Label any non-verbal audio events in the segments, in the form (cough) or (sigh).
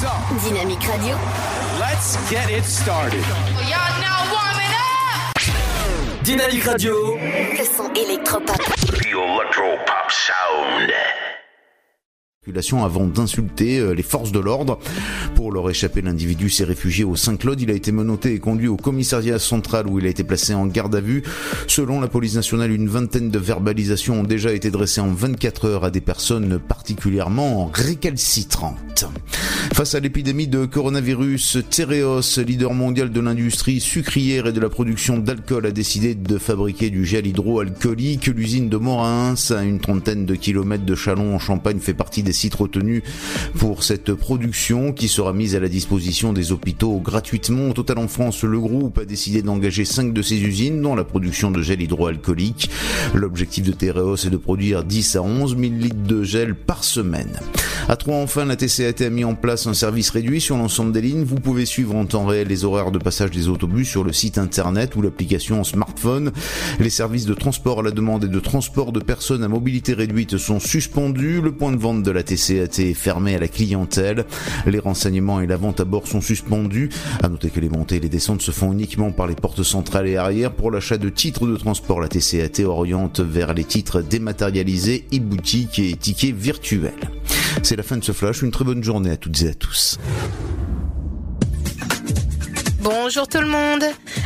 Dynamique Radio. Let's get it started. Y'all now warming up. Dynamique Radio. Le son électropop. The Electropop Sound. Avant d'insulter euh, les forces de l'ordre. Pour leur échapper, l'individu s'est réfugié au Saint-Claude. Il a été menotté et conduit au commissariat central où il a été placé en garde à vue. Selon la police nationale, une vingtaine de verbalisations ont déjà été dressées en 24 heures à des personnes particulièrement récalcitrantes. Face à l'épidémie de coronavirus, Tereos, leader mondial de l'industrie sucrière et de la production d'alcool, a décidé de fabriquer du gel hydroalcoolique. L'usine de Morins, à une trentaine de kilomètres de Chalon en Champagne, fait partie des sites retenus pour cette production qui sera mise à la disposition des hôpitaux gratuitement. Au total en France, le groupe a décidé d'engager 5 de ses usines dans la production de gel hydroalcoolique. L'objectif de Tereos est de produire 10 à 11 000 litres de gel par semaine. À trois enfin, la TCAT a mis en place un service réduit sur l'ensemble des lignes. Vous pouvez suivre en temps réel les horaires de passage des autobus sur le site internet ou l'application smartphone. Les services de transport à la demande et de transport de personnes à mobilité réduite sont suspendus. Le point de vente de la TCAT est fermé à la clientèle. Les renseignements et la vente à bord sont suspendus. À noter que les montées et les descentes se font uniquement par les portes centrales et arrière. Pour l'achat de titres de transport, la TCAT oriente vers les titres dématérialisés, e-boutiques et tickets virtuels. C'est la fin de ce flash. Une très bonne journée à toutes et à tous. Bonjour tout le monde.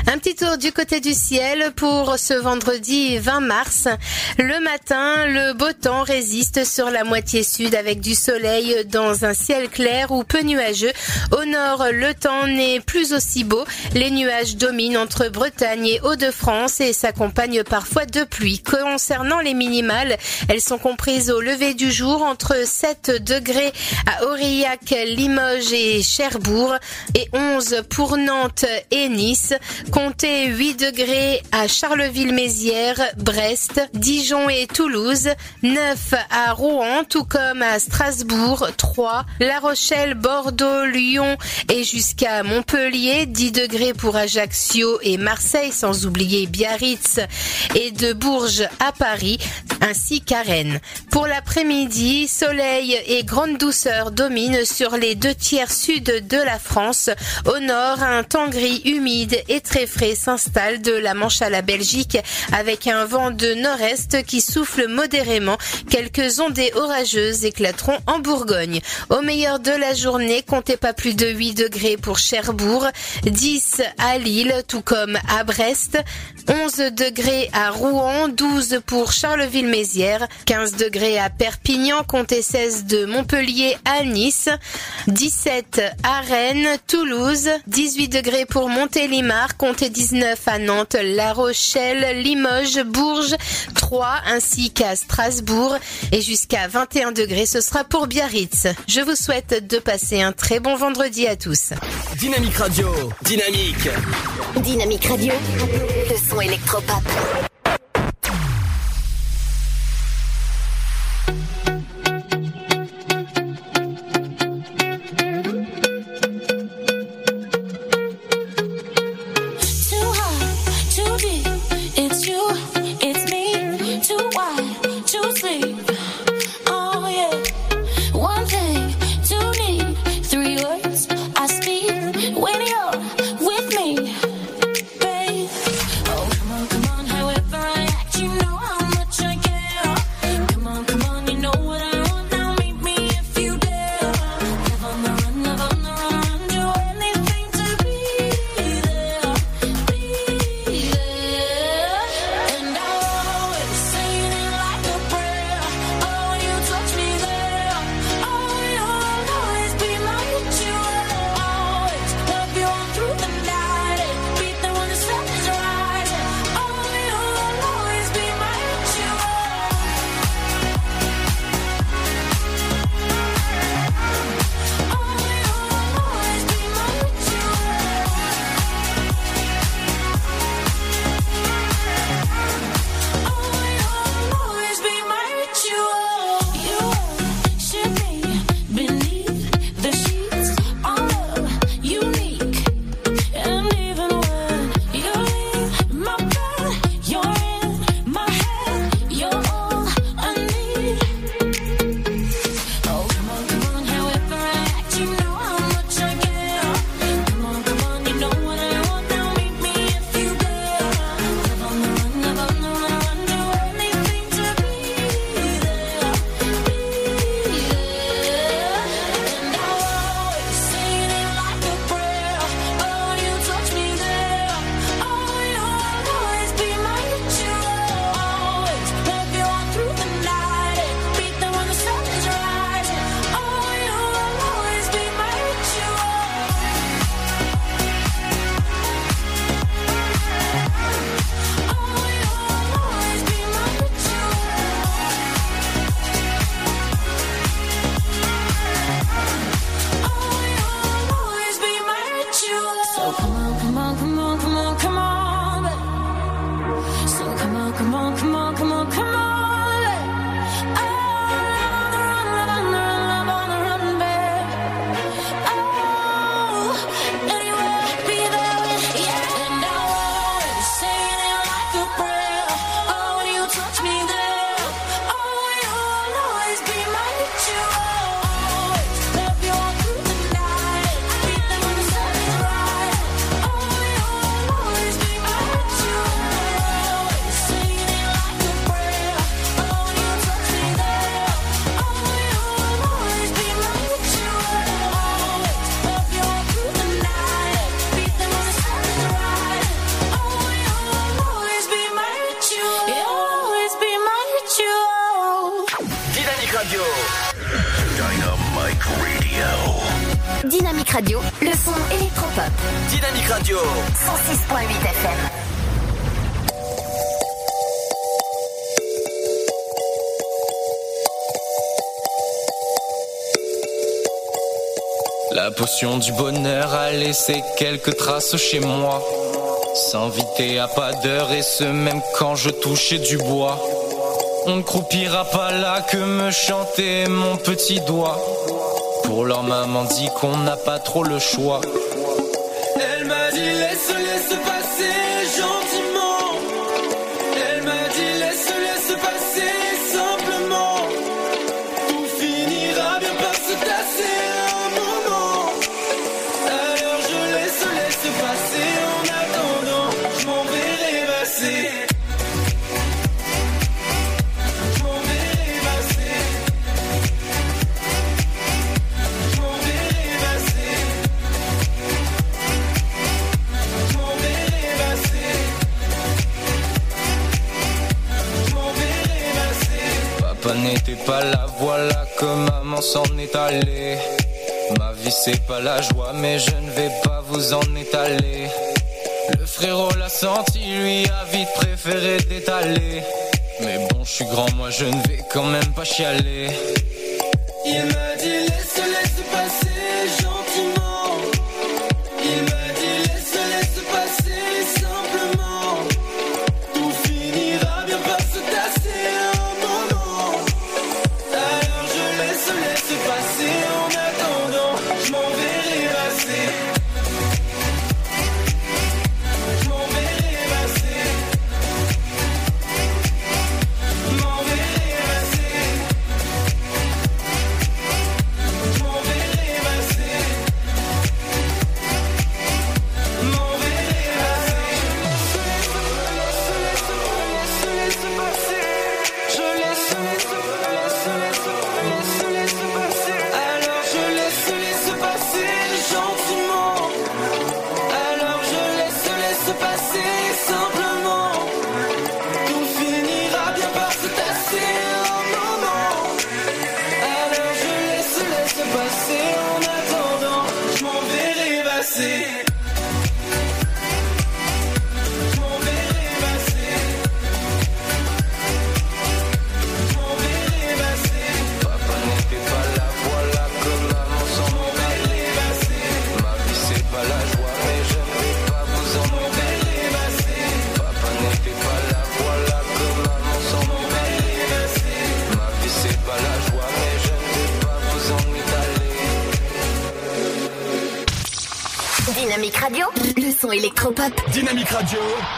Un petit tour du côté du ciel pour ce vendredi 20 mars. Le matin, le beau temps résiste sur la moitié sud avec du soleil dans un ciel clair ou peu nuageux. Au nord, le temps n'est plus aussi beau. Les nuages dominent entre Bretagne et Hauts-de-France et s'accompagnent parfois de pluie. Concernant les minimales, elles sont comprises au lever du jour entre 7 degrés à Aurillac, Limoges et Cherbourg et 11 pour Nantes et Nice. Comptez 8 degrés à Charleville-Mézières, Brest, Dijon et Toulouse. 9 à Rouen, tout comme à Strasbourg, 3, La Rochelle, Bordeaux, Lyon et jusqu'à Montpellier. 10 degrés pour Ajaccio et Marseille, sans oublier Biarritz et de Bourges à Paris, ainsi qu'à Rennes. Pour l'après-midi, soleil et grande douceur dominent sur les deux tiers sud de la France. Au nord, un temps gris, humide et très frais s'installe de la Manche à la Belgique avec un vent de nord-est qui souffle modérément. Quelques ondées orageuses éclateront en Bourgogne. Au meilleur de la journée, comptez pas plus de 8 degrés pour Cherbourg, 10 à Lille, tout comme à Brest, 11 degrés à Rouen, 12 pour Charleville-Mézières, 15 degrés à Perpignan, comptez 16 de Montpellier à Nice, 17 à Rennes, Toulouse, 18 degrés pour Montélimar, comptez 19 à Nantes, La Rochelle, Limoges, Bourges, 3 ainsi qu'à Strasbourg et jusqu'à 21 degrés ce sera pour Biarritz. Je vous souhaite de passer un très bon vendredi à tous. Dynamique Radio, dynamique. Dynamique Radio. Le son électropop. you sleep. Du bonheur a laissé quelques traces chez moi. S'inviter à pas d'heure et ce même quand je touchais du bois. On ne croupira pas là que me chanter mon petit doigt. Pour leur maman dit qu'on n'a pas trop le choix. Elle m'a dit laisse, laisse passer. S'en est. Ma vie c'est pas la joie, mais je ne vais pas vous en étaler. Le frérot l'a senti, lui a vite préféré d'étaler. Mais bon, je suis grand, moi je ne vais quand même pas chialer.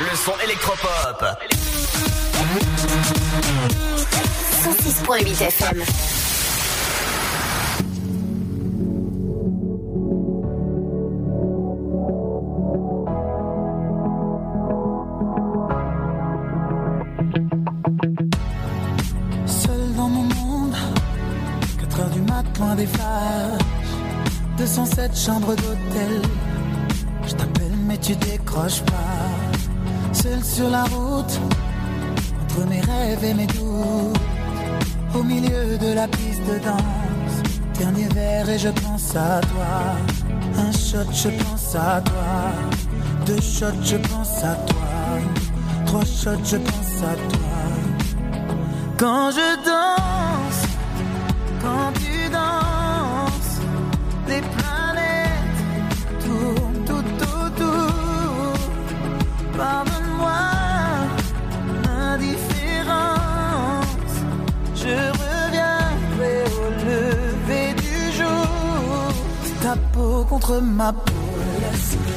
Le son électropop. À toi. Deux shots, je pense à toi. Trois shots, je pense à toi. Quand je danse, quand tu danses, les planètes tournent tout autour. Pardonne-moi l'indifférence. Je reviendrai au lever du jour. Ta peau contre ma peau,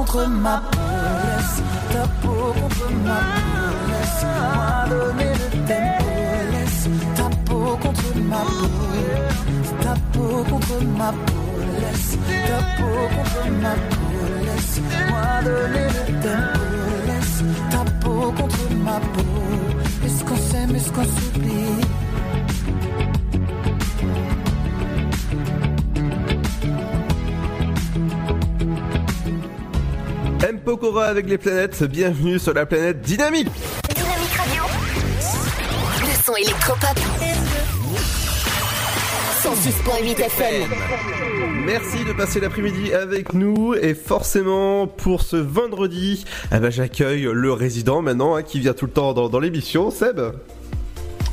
Contre ma peau, laisse ta peau contre ma peau, laisse-moi donner le tempo, laisse ta peau contre ma peau, ta peau contre ma peau, laisse ta peau contre ma peau, laisse-moi donner le tempo, laisse ta peau contre ma peau, est-ce qu'on s'aime, est-ce qu'on s'oublie? Pokora avec les planètes, bienvenue sur la planète dynamique Dynamique Radio. Le son électropop. 106.8 FM. Merci de passer l'après-midi avec nous et forcément pour ce vendredi, eh ben, j'accueille le résident maintenant hein, qui vient tout le temps dans, dans l'émission, Seb.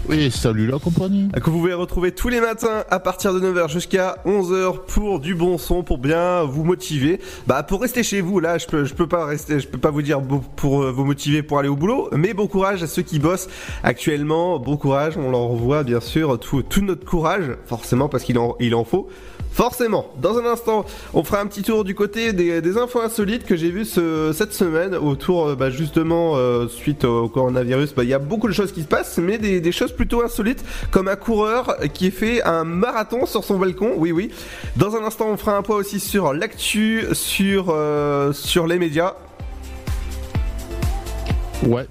Oui, salut la compagnie. Que vous pouvez retrouver tous les matins à partir de 9h jusqu'à 11h pour du bon son, pour bien vous motiver. Bah pour rester chez vous, là je peux, je peux pas rester, je peux pas vous dire pour euh, vous motiver pour aller au boulot, mais bon courage à ceux qui bossent actuellement, bon courage, on leur envoie bien sûr tout, tout notre courage, forcément parce qu'il en, il en faut. Forcément, dans un instant, on fera un petit tour du côté des, des infos insolites que j'ai vues ce- cette semaine autour, euh, bah, justement, euh, suite au coronavirus. Bah, Il y a beaucoup de choses qui se passent, mais des, des choses plutôt insolites, comme un coureur qui fait un marathon sur son balcon. Oui, oui. Dans un instant, on fera un point aussi sur l'actu, sur, euh, sur les médias. Ouais.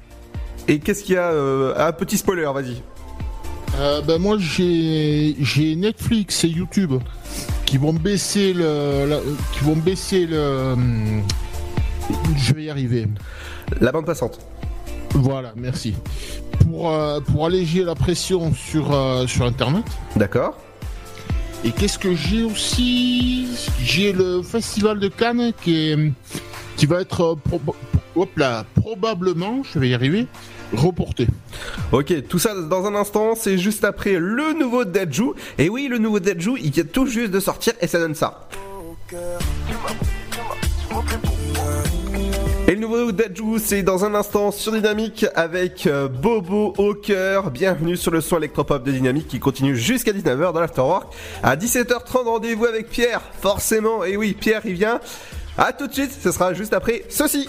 Et qu'est-ce qu'il y a euh, Un petit spoiler, vas-y. Euh, ben moi j'ai Netflix et YouTube qui vont baisser le la- qui vont baisser le je vais y arriver. La bande passante. Voilà, merci. Pour euh, pour alléger la pression sur euh, sur internet. D'accord. Et qu'est-ce que j'ai aussi? J'ai le festival de Cannes qui est qui va être euh, proba- hop là, probablement, je vais y arriver, reporté. Ok, tout ça dans un instant, c'est juste après le nouveau Deadju. Et oui, le nouveau Deadju, il vient tout juste de sortir et ça donne ça. Et le nouveau Deadju, c'est dans un instant sur Dynamique avec euh, Bobo au cœur. Bienvenue sur le son électropop de Dynamique qui continue jusqu'à 19h dans l'Afterwork. À 17h30, rendez-vous avec Pierre, forcément. Et oui, Pierre, il vient. À tout de suite, ce sera juste après ceci.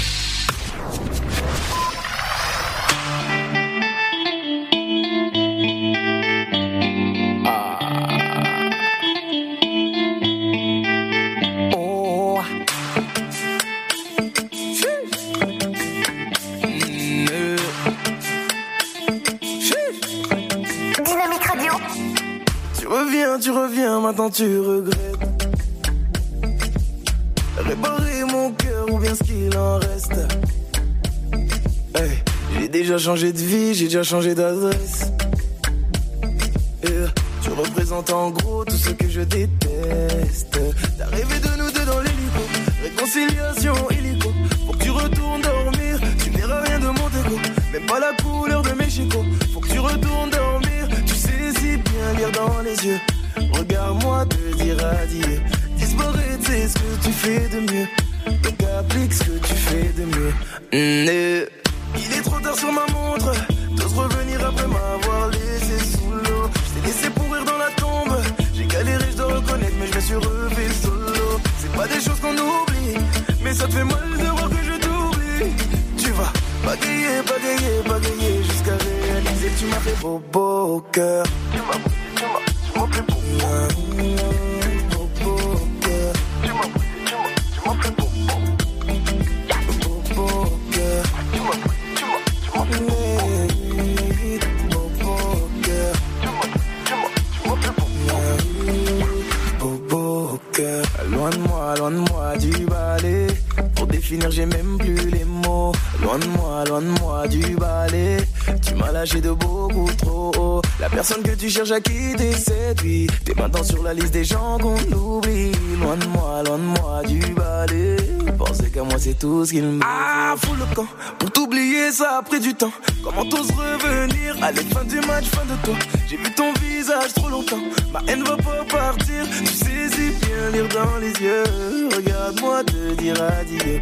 tu regrettes. Réparer mon cœur ou bien ce qu'il en reste. Hey, j'ai déjà changé de vie, j'ai déjà changé d'adresse. Tu représentes en gros tout ce que je déteste. T'as rêvé de nous deux dans l'hélico. Réconciliation illico. Faut que tu retournes dormir. Tu verras rien de mon déco. Même pas la couleur de mes chicots. Faut que tu retournes dormir. Tu sais si bien lire dans les yeux. Regarde-moi te dire adieu. Disparaître, c'est ce que tu fais de mieux. Donc applique ce que tu fais de mieux. Mm, eh. Il est trop tard sur ma montre. T'oses revenir après m'avoir laissé sous l'eau. Je t'ai laissé pourrir dans la tombe. J'ai galéré, je dois reconnaître, mais je me suis refait solo. C'est pas des choses qu'on oublie, mais ça te fait mal de voir que je t'oublie. Tu vas bagayer, bagayer, bagayer jusqu'à réaliser que tu m'as fait beau, beau au cœur. Tu Lâché de beaucoup trop haut. La personne que tu cherches à quitter, lui. T'es maintenant sur la liste des gens qu'on oublie. Loin de moi, loin de moi du balai. Penser qu'à moi, c'est tout ce qu'il me Ah, fous le camp. Pour t'oublier, ça a pris du temps. Comment t'oses revenir? Allez, fin du match, fin de toi. J'ai vu ton visage trop longtemps. Ma haine va pas partir. Tu sais si bien lire dans les yeux. Regarde-moi te dire adieu.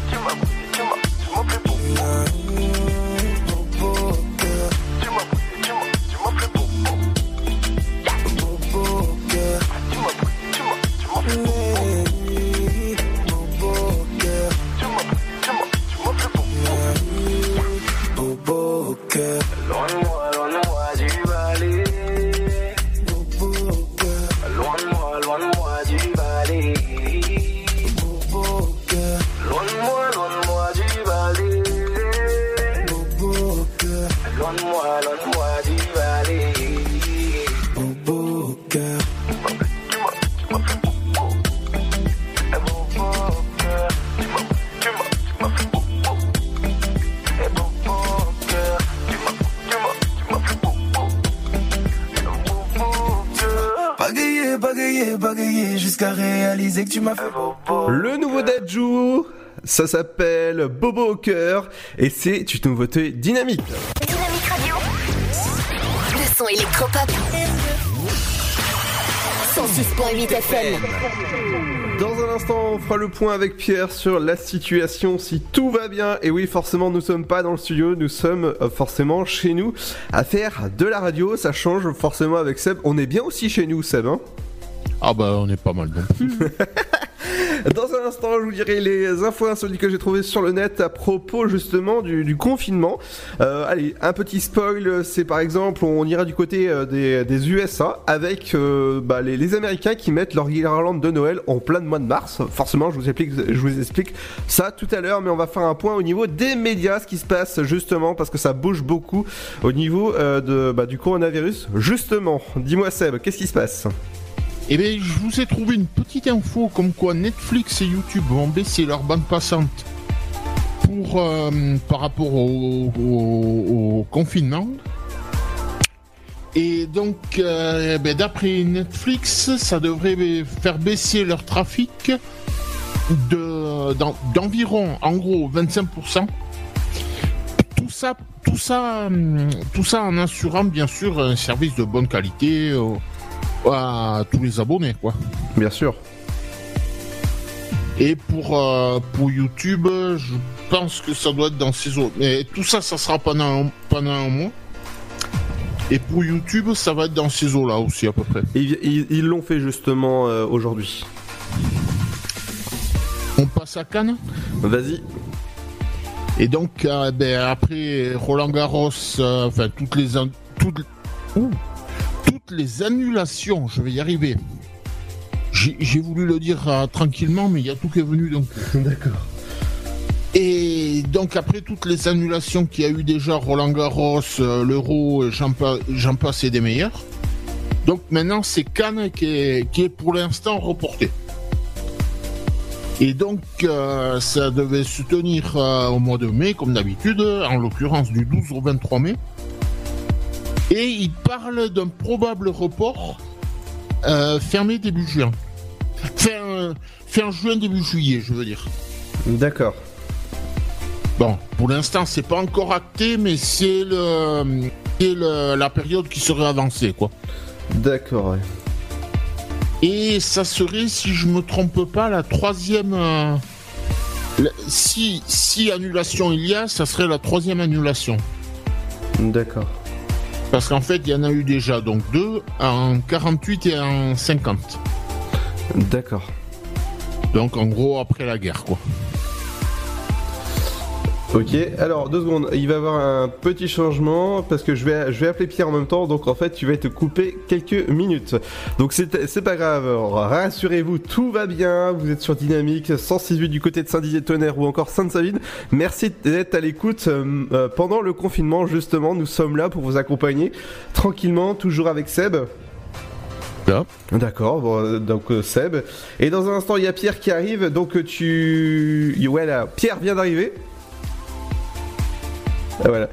Ça s'appelle Bobo au cœur et c'est une nouveauté dynamique. Dynamique Radio. Le son électropop. 106.8 106.8 FM. Dans un instant, on fera le point avec Pierre sur la situation, si tout va bien. Et oui, forcément, nous sommes pas dans le studio, nous sommes euh, forcément chez nous à faire de la radio. Ça change forcément avec Seb. On est bien aussi chez nous, Seb. Hein? Ah bah on est pas mal donc. (laughs) Dans un instant, je vous dirai les infos insolites que j'ai trouvées sur le net à propos justement du, confinement. Euh, allez, un petit spoil, c'est par exemple, on ira du côté euh, des, USA avec euh, bah, les, Américains qui mettent leur guirlande de Noël en plein mois de mars. Forcément, je vous explique, ça tout à l'heure, mais on va faire un point au niveau des médias, ce qui se passe justement parce que ça bouge beaucoup au niveau bah, du coronavirus. Justement, dis-moi Seb, qu'est-ce qui se passe? Eh bien, je vous ai trouvé une petite info comme quoi Netflix et YouTube vont baisser leur bande passante pour, euh, par rapport au, confinement. Et donc, ben, d'après Netflix, ça devrait faire baisser leur trafic de, d'en- d'environ, en gros, 25%. Tout ça, tout ça, hum, tout ça en assurant bien sûr un service de bonne qualité euh, à tous les abonnés, quoi. Bien sûr. Et pour, euh, pour YouTube, je pense que ça doit être dans ces eaux. Mais tout ça, ça sera pendant, un- pendant un mois. Et pour YouTube, ça va être dans ces eaux-là aussi, à peu près. Ils l'ont fait justement euh, aujourd'hui. On passe à Cannes? Vas-y. Et donc, euh, ben, après Roland Garros, enfin, toutes les, an- toutes, ouh, toutes les annulations, je vais y arriver. J'ai voulu le dire euh, tranquillement, mais il y a tout qui est venu donc. (laughs) D'accord. Et donc après toutes les annulations qu'il y a eu déjà, Roland Garros, euh, l'Euro, et j'en pa- passe et des meilleurs. Donc maintenant c'est Cannes qui est, qui est pour l'instant reporté. Et donc euh, ça devait se tenir au mois de mai comme d'habitude, en l'occurrence du 12 au 23 mai. Et il parle d'un probable report euh, fermé début juin. Fin, euh, fin juin, début juillet, je veux dire. D'accord. Bon, pour l'instant, c'est pas encore acté, mais c'est le, la période qui serait avancée, quoi. D'accord, ouais. Et ça serait, si je me trompe pas, la troisième. euh, la- si, si annulation il y a, ça serait la troisième annulation. D'accord. Parce qu'en fait, il y en a eu déjà donc deux, en 48 et en 50. D'accord. Donc en gros, après la guerre, quoi. Ok, alors deux secondes, il va y avoir un petit changement parce que je vais, je vais appeler Pierre en même temps, donc en fait tu vas être coupé quelques minutes. Donc c'est c'est pas grave, rassurez-vous, tout va bien, vous êtes sur Dynamique 168 du côté de Saint-Didier-Tonnerre ou encore Sainte-Savine. Merci d'être à l'écoute euh, euh, pendant le confinement justement, nous sommes là pour vous accompagner tranquillement, toujours avec Seb. D'accord, bon, euh, donc Seb. Et dans un instant, il y a Pierre qui arrive, donc tu... Ouais là, Pierre vient d'arriver. Ah, Voilà.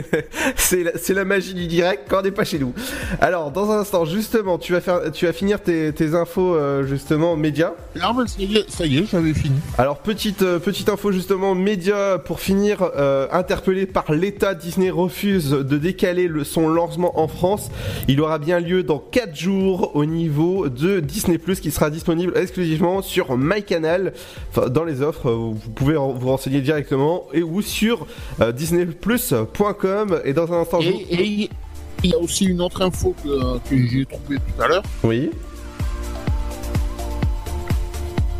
(laughs) c'est la, magie du direct quand on n'est pas chez nous. Alors, dans un instant, justement, tu vas, faire, tu vas finir tes, tes infos, euh, justement, médias. Ah, bah, ça y est, ça y est, j'avais fini. Alors, petite, euh, petite info, justement, médias, pour finir, euh, interpellé par l'État, Disney refuse de décaler le, son lancement en France. Il aura bien lieu dans 4 jours au niveau de Disney+, qui sera disponible exclusivement sur MyCanal, enfin, dans les offres, vous pouvez vous renseigner directement, et ou sur euh, disneyplus.com, et dans un instant... Et, il y a aussi une autre info que, que j'ai trouvée tout à l'heure. Oui.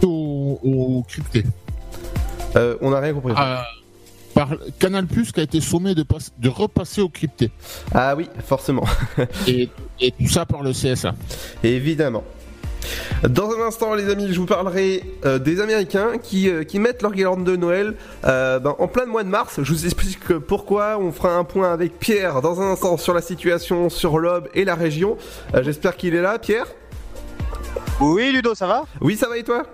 Au, au crypté. Euh, on n'a rien compris. Ah, par Canal Plus qui a été sommé de, passe- de repasser au crypté. Ah oui, forcément. et, et tout ça par le CSA. Évidemment. Dans un instant, les amis, je vous parlerai euh, des Américains qui, euh, qui mettent leur guirlande de Noël euh, ben, en plein mois de mars. Je vous explique pourquoi. On fera un point avec Pierre dans un instant sur la situation sur l'Aube et la région. J'espère qu'il est là, Pierre? Oui, Ludo, ça va? Oui, ça va et toi?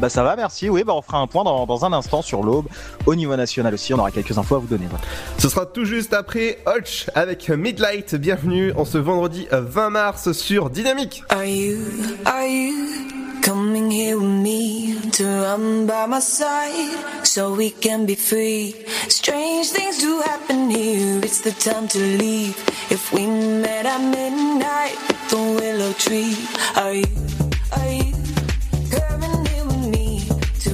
Bah ça va, merci. Oui, bah on fera un point dans, dans un instant sur l'aube. Au niveau national aussi, on aura quelques infos à vous donner. voilà. Ce sera tout juste après Hutch avec Midlight. Bienvenue en ce vendredi euh, 20 mars sur Dynamique. Are you, are you coming here with me to run by my side so we can be free? Strange things do happen here, it's the time to leave. If we met at midnight the willow tree, are you, are you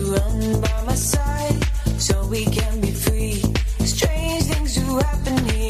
run by my side so we can be free? Strange things do happen here,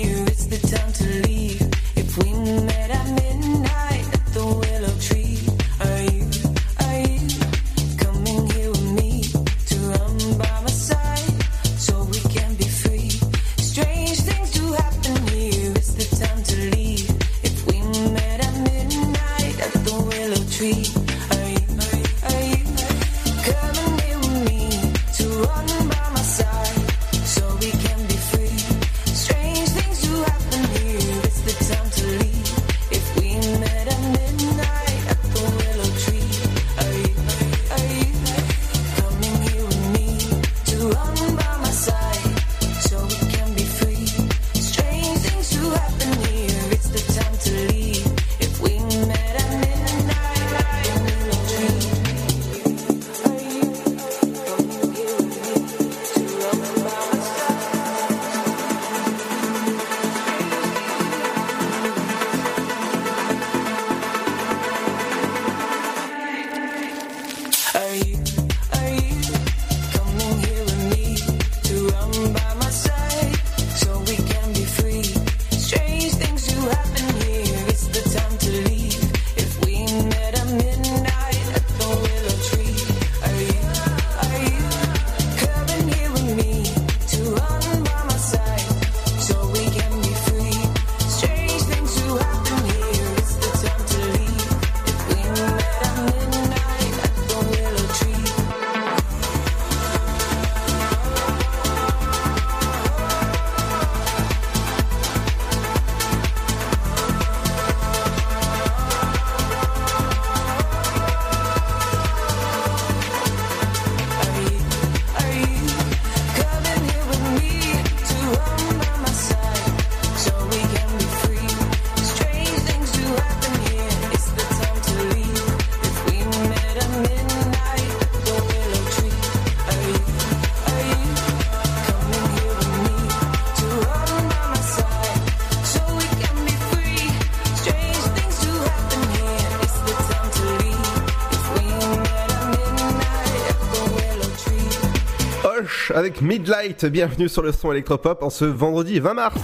avec Midlight, bienvenue sur le son électropop en ce vendredi 20 mars.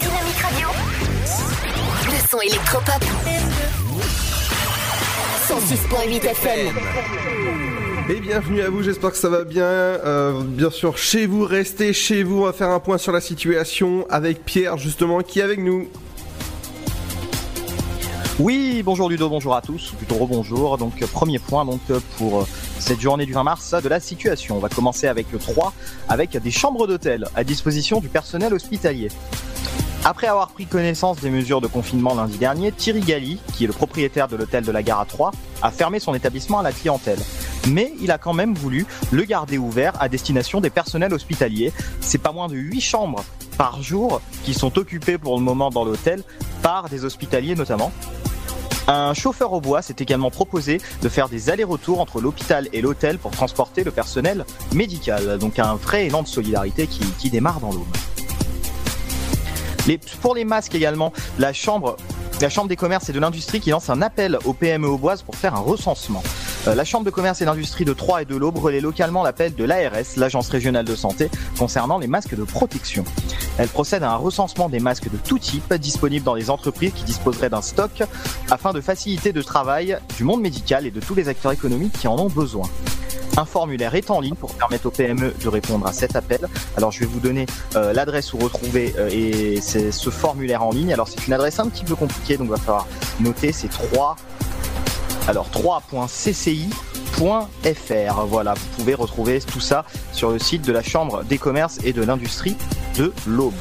Dynamique Radio. Le son électropop. 106.8 FM. Et bienvenue à vous, j'espère que ça va bien. Euh, bien sûr, chez vous, restez chez vous. On va faire un point sur la situation avec Pierre, justement, qui est avec nous. Oui, bonjour Ludo, bonjour à tous, ou plutôt rebonjour. Donc euh, premier point donc euh, pour euh, cette journée du 20 mars de la situation. On va commencer avec le 3 avec des chambres d'hôtel à disposition du personnel hospitalier. Après avoir pris connaissance des mesures de confinement lundi dernier, Thierry Galli, qui est le propriétaire de l'hôtel de la Gare à 3, a fermé son établissement à la clientèle. Mais il a quand même voulu le garder ouvert à destination des personnels hospitaliers. C'est pas moins de 8 chambres par jour qui sont occupées pour le moment dans l'hôtel par des hospitaliers notamment. Un chauffeur au bois s'est également proposé de faire des allers-retours entre l'hôpital et l'hôtel pour transporter le personnel médical. Donc un vrai élan de solidarité qui, démarre dans l'aube. Pour les masques également, la chambre, des commerces et de l'industrie qui lance un appel aux PME auboises pour faire un recensement. Euh, la chambre de commerce et d'industrie de Troyes et de l'Aube relaie localement l'appel de l'ARS, l'agence régionale de santé, concernant les masques de protection. Elle procède à un recensement des masques de tout type disponibles dans les entreprises qui disposeraient d'un stock afin de faciliter le travail du monde médical et de tous les acteurs économiques qui en ont besoin. Un formulaire est en ligne pour permettre aux PME de répondre à cet appel. Alors je vais vous donner euh, l'adresse où retrouver euh, et ce formulaire en ligne. Alors c'est une adresse un petit peu compliquée donc il va falloir noter c'est 3 alors 3.cci.fr. Voilà, vous pouvez retrouver tout ça sur le site de la Chambre des commerces et de l'industrie de l'Aube.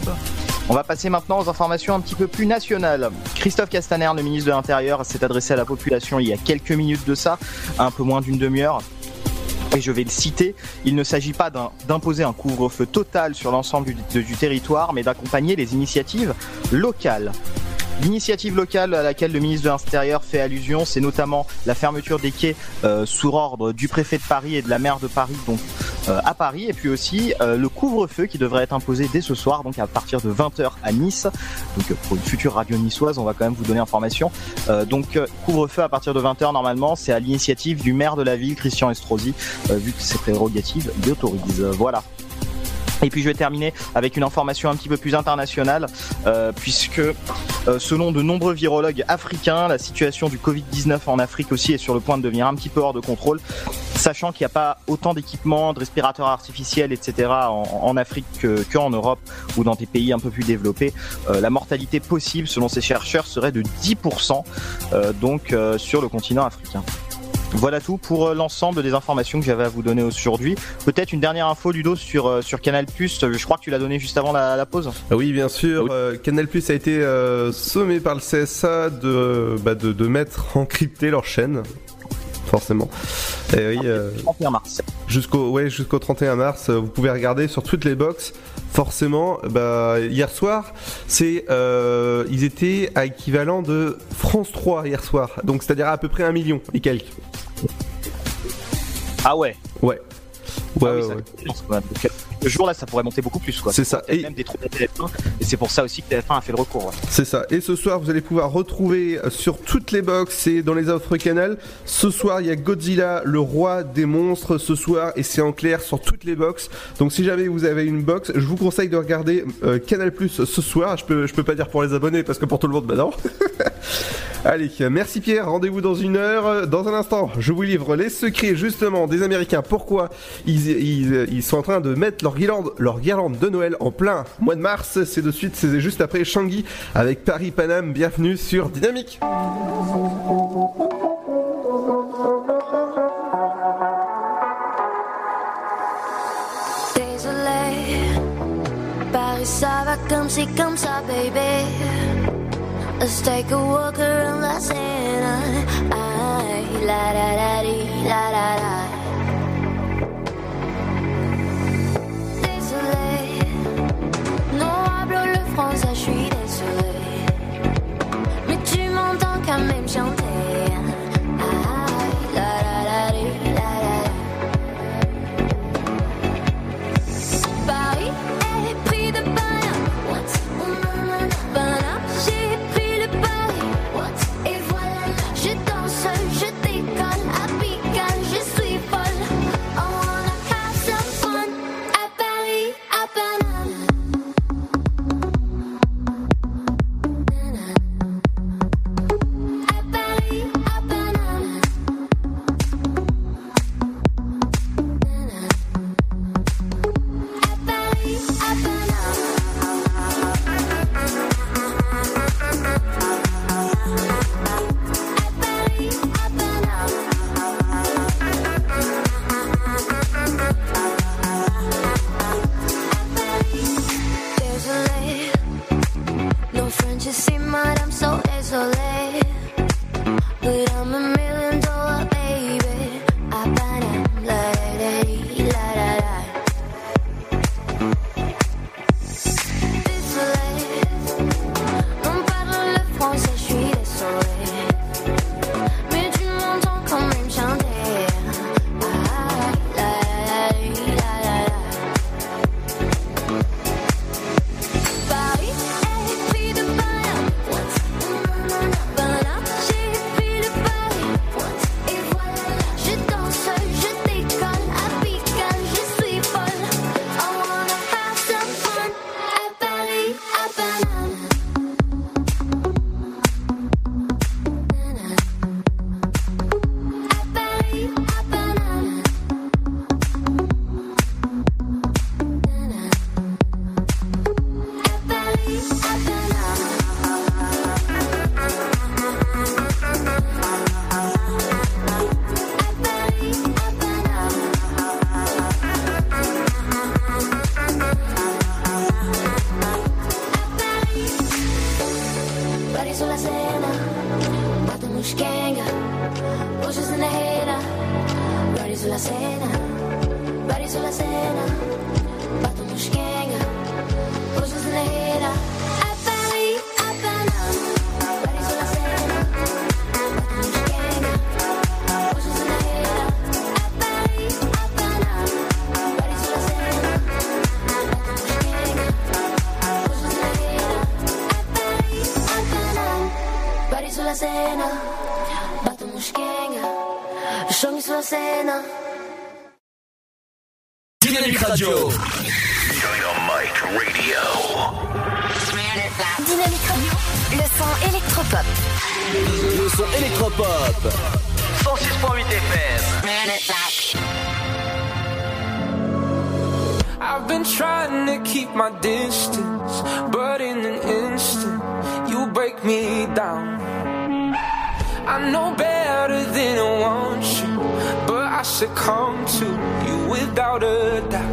On va passer maintenant aux informations un petit peu plus nationales. Christophe Castaner, le ministre de l'Intérieur, s'est adressé à la population il y a quelques minutes de ça, un peu moins d'une demi-heure. Et je vais le citer, il ne s'agit pas d'imposer un couvre-feu total sur l'ensemble du territoire, mais d'accompagner les initiatives locales. L'initiative locale à laquelle le ministre de l'Intérieur fait allusion, c'est notamment la fermeture des quais euh, sur ordre du préfet de Paris et de la maire de Paris, donc euh, à Paris, et puis aussi euh, le couvre-feu qui devrait être imposé dès ce soir, donc à partir de 20h à Nice. Donc euh, pour une future radio niçoise, on va quand même vous donner information. Donc couvre-feu à partir de 20h normalement, c'est à l'initiative du maire de la ville, Christian Estrosi, vu que ses prérogatives y autorisent. Euh, Voilà. Et puis je vais terminer avec une information un petit peu plus internationale, euh, puisque euh, selon de nombreux virologues africains, la situation du Covid-19 en Afrique aussi est sur le point de devenir un petit peu hors de contrôle, sachant qu'il n'y a pas autant d'équipements, de respirateurs artificiels, etc. en, Afrique que- qu'en Europe ou dans des pays un peu plus développés. Euh, la mortalité possible, selon ces chercheurs, serait de 10% euh, donc sur le continent africain. Voilà tout pour euh, l'ensemble des informations que j'avais à vous donner aujourd'hui. Peut-être une dernière info, Ludo, sur, euh, sur Canal+. Euh, Je crois que tu l'as donné juste avant la, la pause. Ah Oui, bien sûr. euh, Canal Plus a été euh, sommé par le CSA de, bah, de, de mettre encrypté leur chaîne. Forcément. Et oui, euh, 31 mars. Jusqu'au ouais, jusqu'au 31 mars, euh, vous pouvez regarder sur toutes les box. Forcément, bah, hier soir, c'est euh, ils étaient à équivalent de France 3 hier soir. Donc c'est-à-dire à peu près un million et quelques. Ah ouais Ouais. Ah Ouais, oui, ouais, ça ouais. fait sens, quoi. Donc, euh, le jour là, ça pourrait monter beaucoup plus. quoi. C'est ça. Et même des trous de TF1. Et c'est pour ça aussi que TF1 a fait le recours. ouais. C'est ça. Et ce soir, vous allez pouvoir retrouver euh, sur toutes les box et dans les offres canal. Ce soir, il y a Godzilla, le roi des monstres. Ce soir, et c'est en clair sur toutes les box. Donc, si jamais vous avez une box, je vous conseille de regarder euh, Canal Plus ce soir. Je peux, je peux pas dire pour les abonnés parce que pour tout le monde, bah non. (laughs) Allez, merci Pierre. Rendez-vous dans une heure. Dans un instant, je vous livre les secrets justement des Américains. Pourquoi ils, sont en train de mettre leur guirlande, leur guirlande de Noël en plein mois de mars? C'est de suite, c'est juste après Shanghai avec Paris Paname. Bienvenue sur Dynamique. Paris ça va comme c'est comme ça, baby. Let's take a walk around la Seine. Aïe, la la la di, la la la. Radio. Dynamite Radio. Dynamique Radio, le son électropop. Le son électropop. 106.8 FM. I've been trying to keep my distance, but in an instant, you break me down. I know better than I want you, but I succumb to you without a doubt.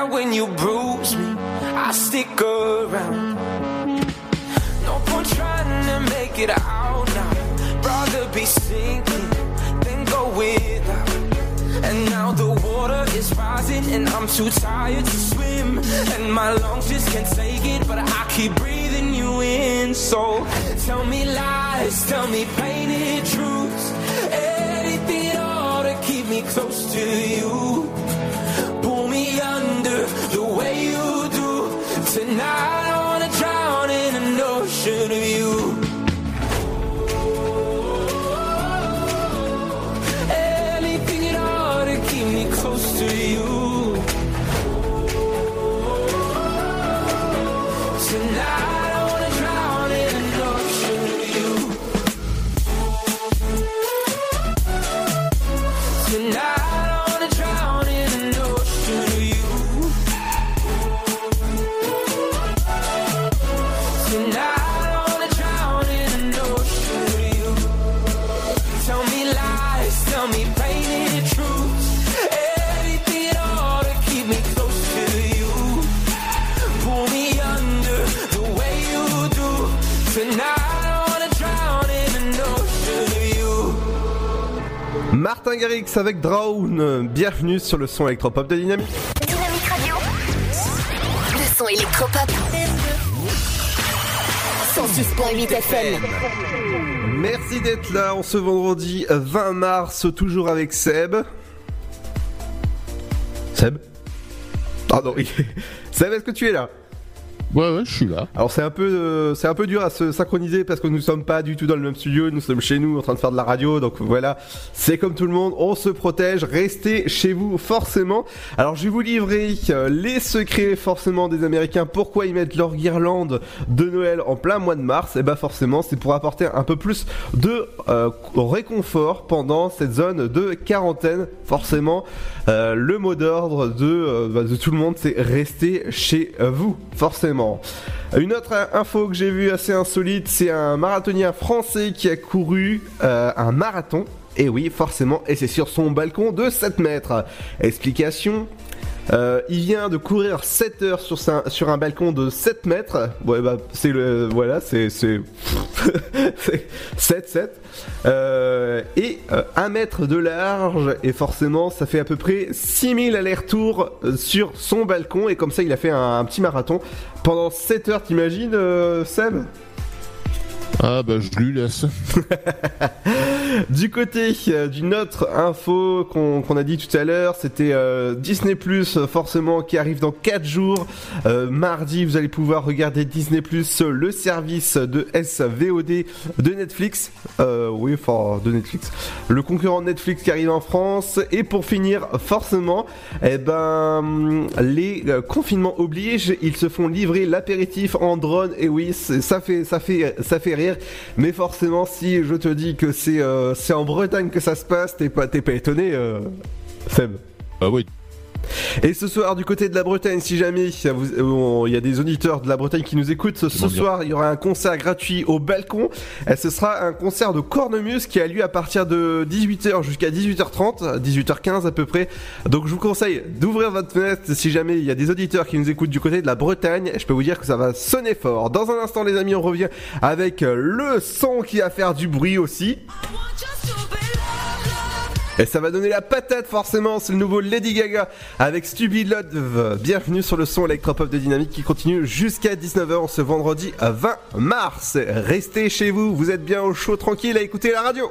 excuses when you bruise me, I stick around. No point trying to make it out now. Rather be sinking than go without. And now the water is rising and I'm too tired to swim. And my lungs just can't take it, but I keep breathing you in. So tell me lies, tell me painted truths. Anything at all to keep me close to you. Under the way you do. Tonight I wanna drown in an ocean of you. Martin Garrix avec Drown. Bienvenue sur le son électropop de Dynamique. Dynamique Radio, le son électropop. 106.8 FM. Merci d'être là en ce vendredi 20 mars, toujours avec Seb. Seb? Ah non, (laughs) Seb, est-ce que tu es là? Ouais, ouais, je suis là. Alors c'est un peu, euh, c'est un peu dur à se synchroniser parce que nous sommes pas du tout dans le même studio, nous sommes chez nous en train de faire de la radio, donc voilà, c'est comme tout le monde, on se protège, restez chez vous forcément. Alors je vais vous livrer euh, les secrets forcément des Américains, pourquoi ils mettent leur guirlande de Noël en plein mois de mars, et bah forcément c'est pour apporter un peu plus de euh, réconfort pendant cette zone de quarantaine. Forcément, le mot d'ordre de, bah, de tout le monde, c'est rester chez vous, forcément. Une autre info que j'ai vue assez insolite, c'est un marathonien français qui a couru euh, un marathon. Et oui, forcément, et c'est sur son balcon de 7 mètres. Explication euh, il vient de courir 7 heures sur, sa- sur un balcon de 7 mètres. Ouais, bah, c'est le. Voilà, c'est. c'est (laughs) 7, 7. Euh, et 1 mètre de large. Et forcément, ça fait à peu près 6000 allers-retours euh, sur son balcon. Et comme ça, il a fait un, un petit marathon pendant 7 heures, t'imagines, euh, Seb? Ah bah je lui laisse. (laughs) Du côté euh, d'une autre info qu'on a dit tout à l'heure, c'était euh, Disney Plus forcément qui arrive dans 4 jours. Euh, mardi, vous allez pouvoir regarder Disney Plus, le service de SVOD de Netflix. Euh, oui, enfin de Netflix. Le concurrent de Netflix qui arrive en France. Et pour finir, forcément, eh ben les euh, confinements obligent, ils se font livrer l'apéritif en drone. Et oui, ça fait ça fait rire. Mais forcément, si je te dis que c'est euh, euh, c'est en Bretagne que ça se passe, t'es pas, t'es pas étonné, euh, Seb Ah oui. Et ce soir, du côté de la Bretagne, si jamais il y a vous- euh, il y a des auditeurs de la Bretagne qui nous écoutent, ce soir, il y aura un concert gratuit au balcon. Et ce sera un concert de cornemuse qui a lieu à partir de 18h jusqu'à 18h30, 18h15 à peu près. Donc je vous conseille d'ouvrir votre fenêtre si jamais il y a des auditeurs qui nous écoutent du côté de la Bretagne. Je peux vous dire que ça va sonner fort. Dans un instant, les amis, on revient avec le son qui va faire du bruit aussi. Et ça va donner la patate forcément, c'est le nouveau Lady Gaga avec Stupid Love. Bienvenue sur le son électropop de Dynamique qui continue jusqu'à 19h ce vendredi 20 mars. Restez chez vous, vous êtes bien au chaud tranquille à écouter la radio.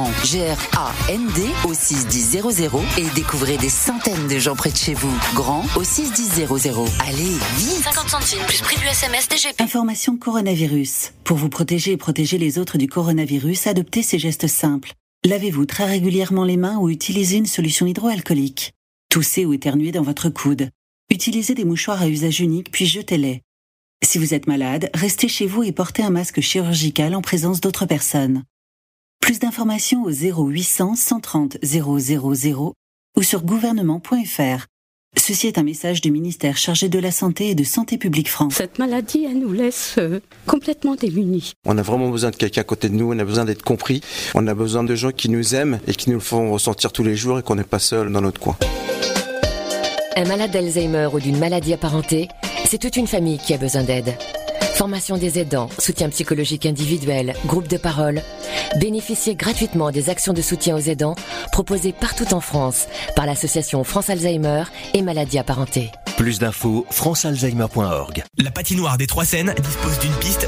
G-R-A-N-D au 61000 et découvrez des centaines de gens près de chez vous. Grand au 61000. Allez, vite 50 centimes plus prix du SMS DGP. Information coronavirus. Pour vous protéger et protéger les autres du coronavirus, adoptez ces gestes simples. Lavez-vous très régulièrement les mains ou utilisez une solution hydroalcoolique. Toussez ou éternuez dans votre coude. Utilisez des mouchoirs à usage unique puis jetez-les. Si vous êtes malade, restez chez vous et portez un masque chirurgical en présence d'autres personnes. Plus d'informations au 0800 130 000 ou sur gouvernement.fr. Ceci est un message du ministère chargé de la Santé et de Santé publique France. Cette maladie, elle nous laisse euh, complètement démunis. On a vraiment besoin de quelqu'un à côté de nous, on a besoin d'être compris, on a besoin de gens qui nous aiment et qui nous le font ressentir tous les jours et qu'on n'est pas seul dans notre coin. Un malade d'Alzheimer ou d'une maladie apparentée, c'est toute une famille qui a besoin d'aide. Formation des aidants, soutien psychologique individuel, groupe de parole. Bénéficiez gratuitement des actions de soutien aux aidants proposées partout en France par l'association France Alzheimer et maladies apparentées. Plus d'infos, francealzheimer.org. La patinoire des Trois Seines dispose d'une piste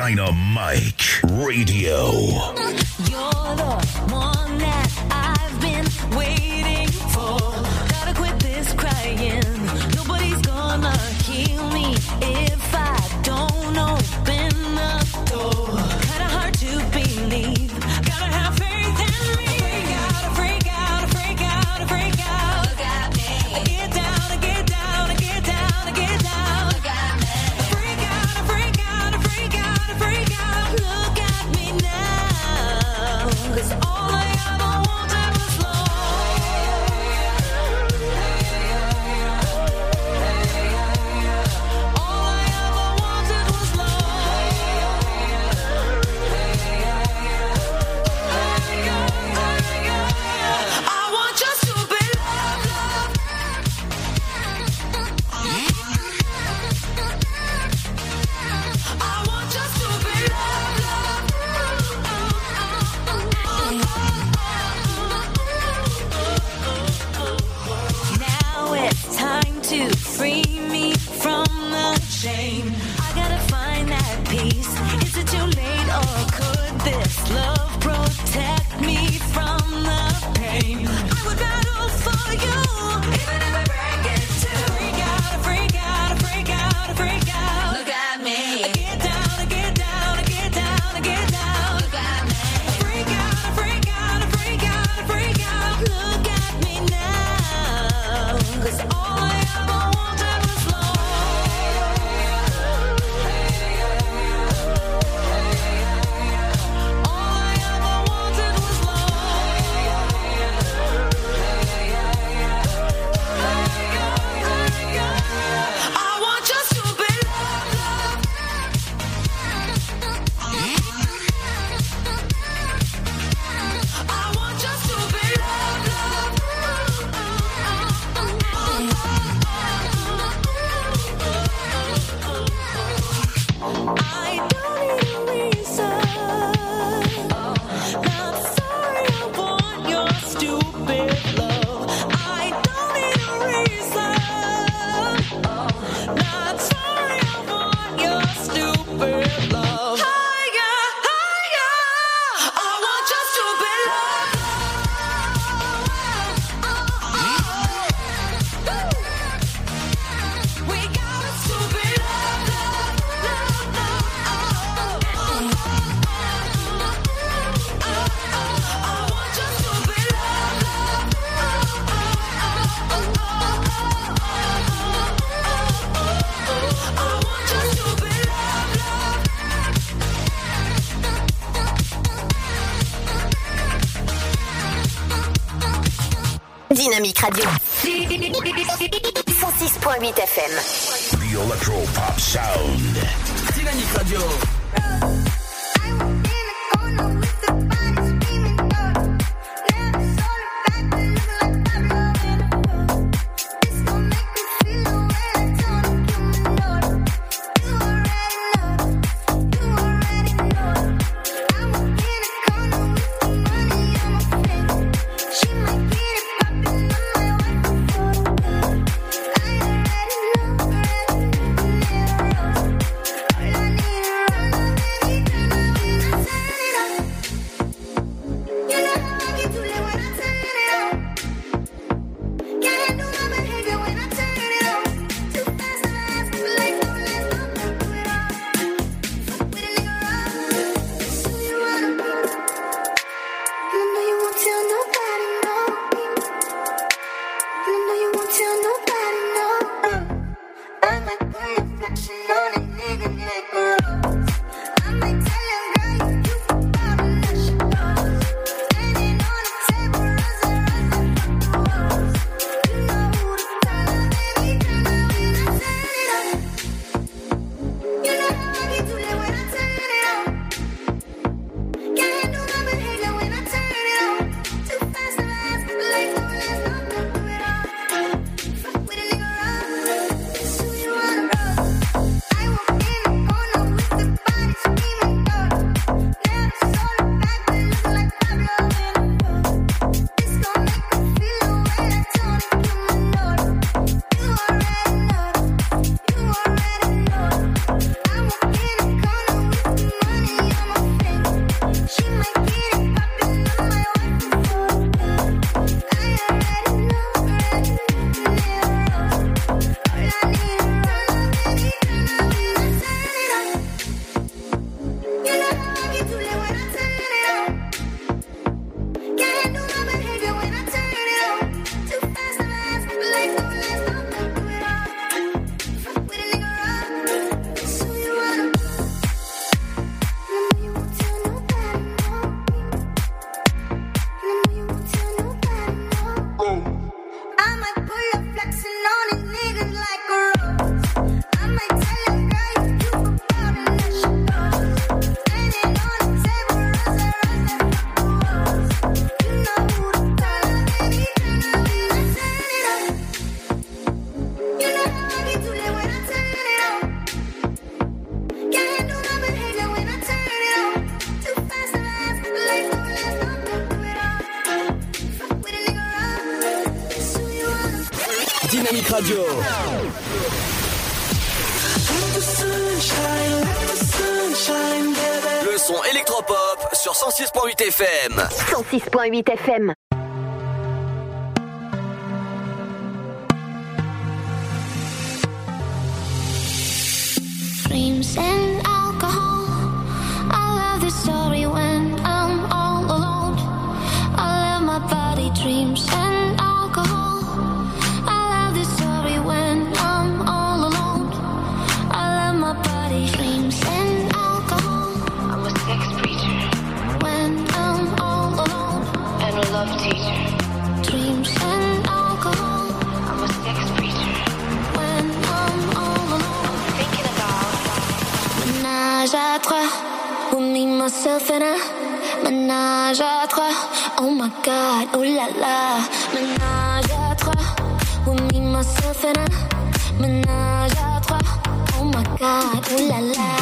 Dynamite Radio. Dynamique Radio. Le son électropop sur 106.8 FM. 106.8 FM. Dreams and alcohol. Ménage à trois, with me, myself and I. Ménage à trois, oh my god, oh la la. Ménage à trois, with me, myself and I. Ménage à trois, oh my god, oh la la.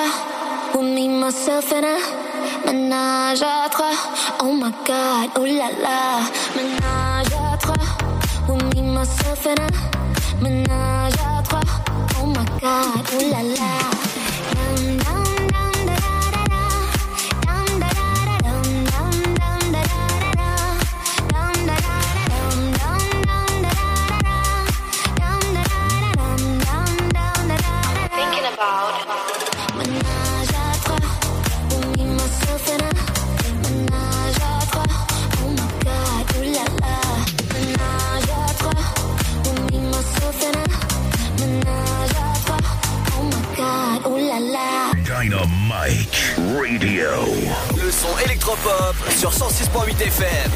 trois, with me, myself and I. Ménage à trois, oh my god, oh la la. Ménage à trois, with me, myself and I. Ménage à trois, oh my god, oh la la. Radio. Le son électropop sur 106.8 FM.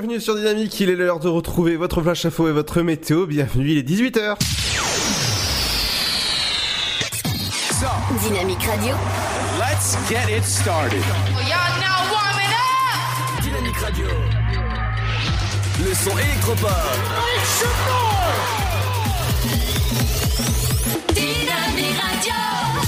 bienvenue sur Dynamique, il est l'heure de retrouver votre flash info et votre météo, bienvenue, il est 18h Dynamique Radio. Let's get it started. Now warming up! Dynamique Radio. Le son électropop. Dynamique Radio.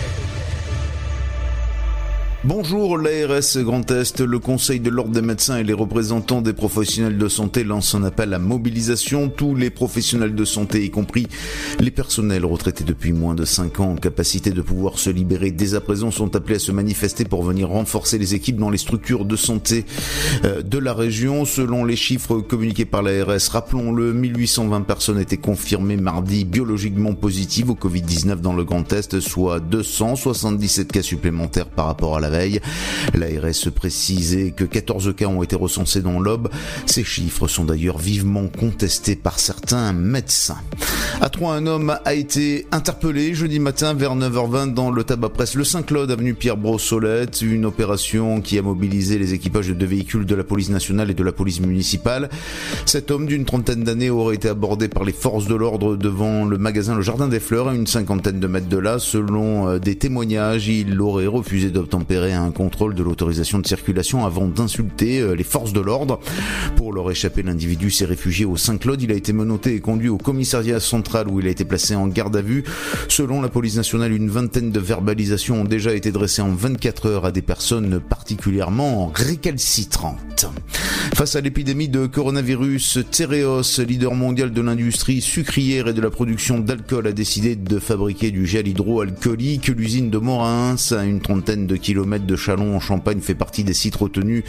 Bonjour, l'ARS Grand Est, le Conseil de l'Ordre des médecins et les représentants des professionnels de santé lancent un appel à mobilisation. Tous les professionnels de santé, y compris les personnels retraités depuis moins de 5 ans en capacité de pouvoir se libérer dès à présent, sont appelés à se manifester pour venir renforcer les équipes dans les structures de santé euh, de la région. Selon les chiffres communiqués par l'ARS, rappelons-le, 1820 personnes étaient confirmées mardi biologiquement positives au Covid-19 dans le Grand Est, soit 277 cas supplémentaires par rapport à la veille. L'ARS précisait que 14 cas ont été recensés dans l'Aube. Ces chiffres sont d'ailleurs vivement contestés par certains médecins. À Troyes, un homme a été interpellé jeudi matin vers 9h20 dans le tabac presse Le Saint-Claude, avenue Pierre Brossolette. Une opération qui a mobilisé les équipages de deux véhicules de la police nationale et de la police municipale. Cet homme d'une trentaine d'années aurait été abordé par les forces de l'ordre devant le magasin Le Jardin des Fleurs à une cinquantaine de mètres de là. Selon euh, des témoignages, il aurait refusé d'obtempérer à un contrôle de l'autorisation de circulation avant d'insulter euh, les forces de l'ordre. Pour leur échapper, l'individu s'est réfugié au Saint-Claude. Il a été menotté et conduit au commissariat central où il a été placé en garde à vue. Selon la police nationale, une vingtaine de verbalisations ont déjà été dressées en 24 heures à des personnes particulièrement récalcitrantes. Face à l'épidémie de coronavirus, Tereos, leader mondial de l'industrie sucrière et de la production d'alcool, a décidé de fabriquer du gel hydroalcoolique. L'usine de Morins, à une trentaine de kilomètres de Chalon en Champagne, fait partie des sites retenus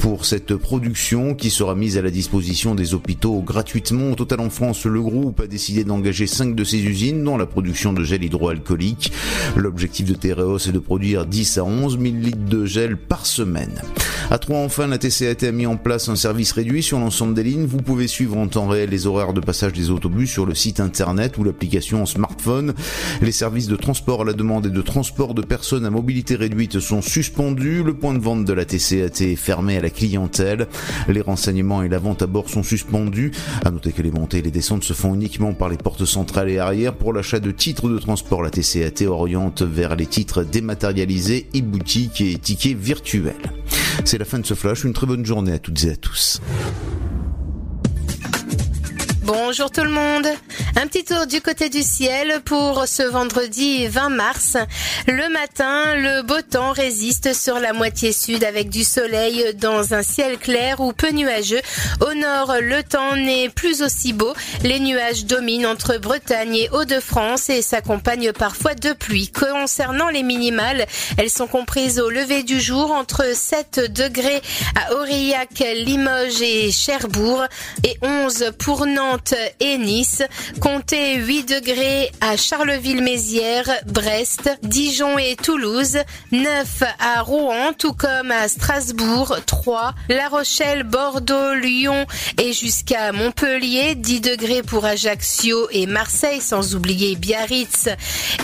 pour cette production qui sera mise à la disposition des hôpitaux gratuitement. Au total en France, le groupe a décidé d'engager cinq de ses usines dans la production de gel hydroalcoolique. L'objectif de Tereos est de produire 10 à 11 000 litres de gel par semaine. À trois enfin, la TCAT a mis en place un service réduit sur l'ensemble des lignes. Vous pouvez suivre en temps réel les horaires de passage des autobus sur le site internet ou l'application smartphone. Les services de transport à la demande et de transport de personnes à mobilité réduite sont suspendus. Le point de vente de la TCAT est fermé à la clientèle. Les renseignements et la vente à bord sont suspendus. À noter que les montées et les descentes se font uniquement par les portes centrales et arrière. Pour l'achat de titres de transport, la TCAT oriente vers les titres dématérialisés, e-boutiques et tickets virtuels. C'est la fin de ce flash. Une très bonne journée à toutes et à tous. Bonjour tout le monde. Un petit tour du côté du ciel pour ce vendredi 20 mars. Le matin, le beau temps résiste sur la moitié sud avec du soleil dans un ciel clair ou peu nuageux. Au nord, le temps n'est plus aussi beau. Les nuages dominent entre Bretagne et Hauts-de-France et s'accompagnent parfois de pluie. Concernant les minimales, elles sont comprises au lever du jour entre 7 degrés à Aurillac, Limoges et Cherbourg et 11 pour Nantes et Nice. Comptez 8 degrés à Charleville-Mézières, Brest, Dijon et Toulouse. 9 à Rouen, tout comme à Strasbourg, 3. La Rochelle, Bordeaux, Lyon et jusqu'à Montpellier. 10 degrés pour Ajaccio et Marseille, sans oublier Biarritz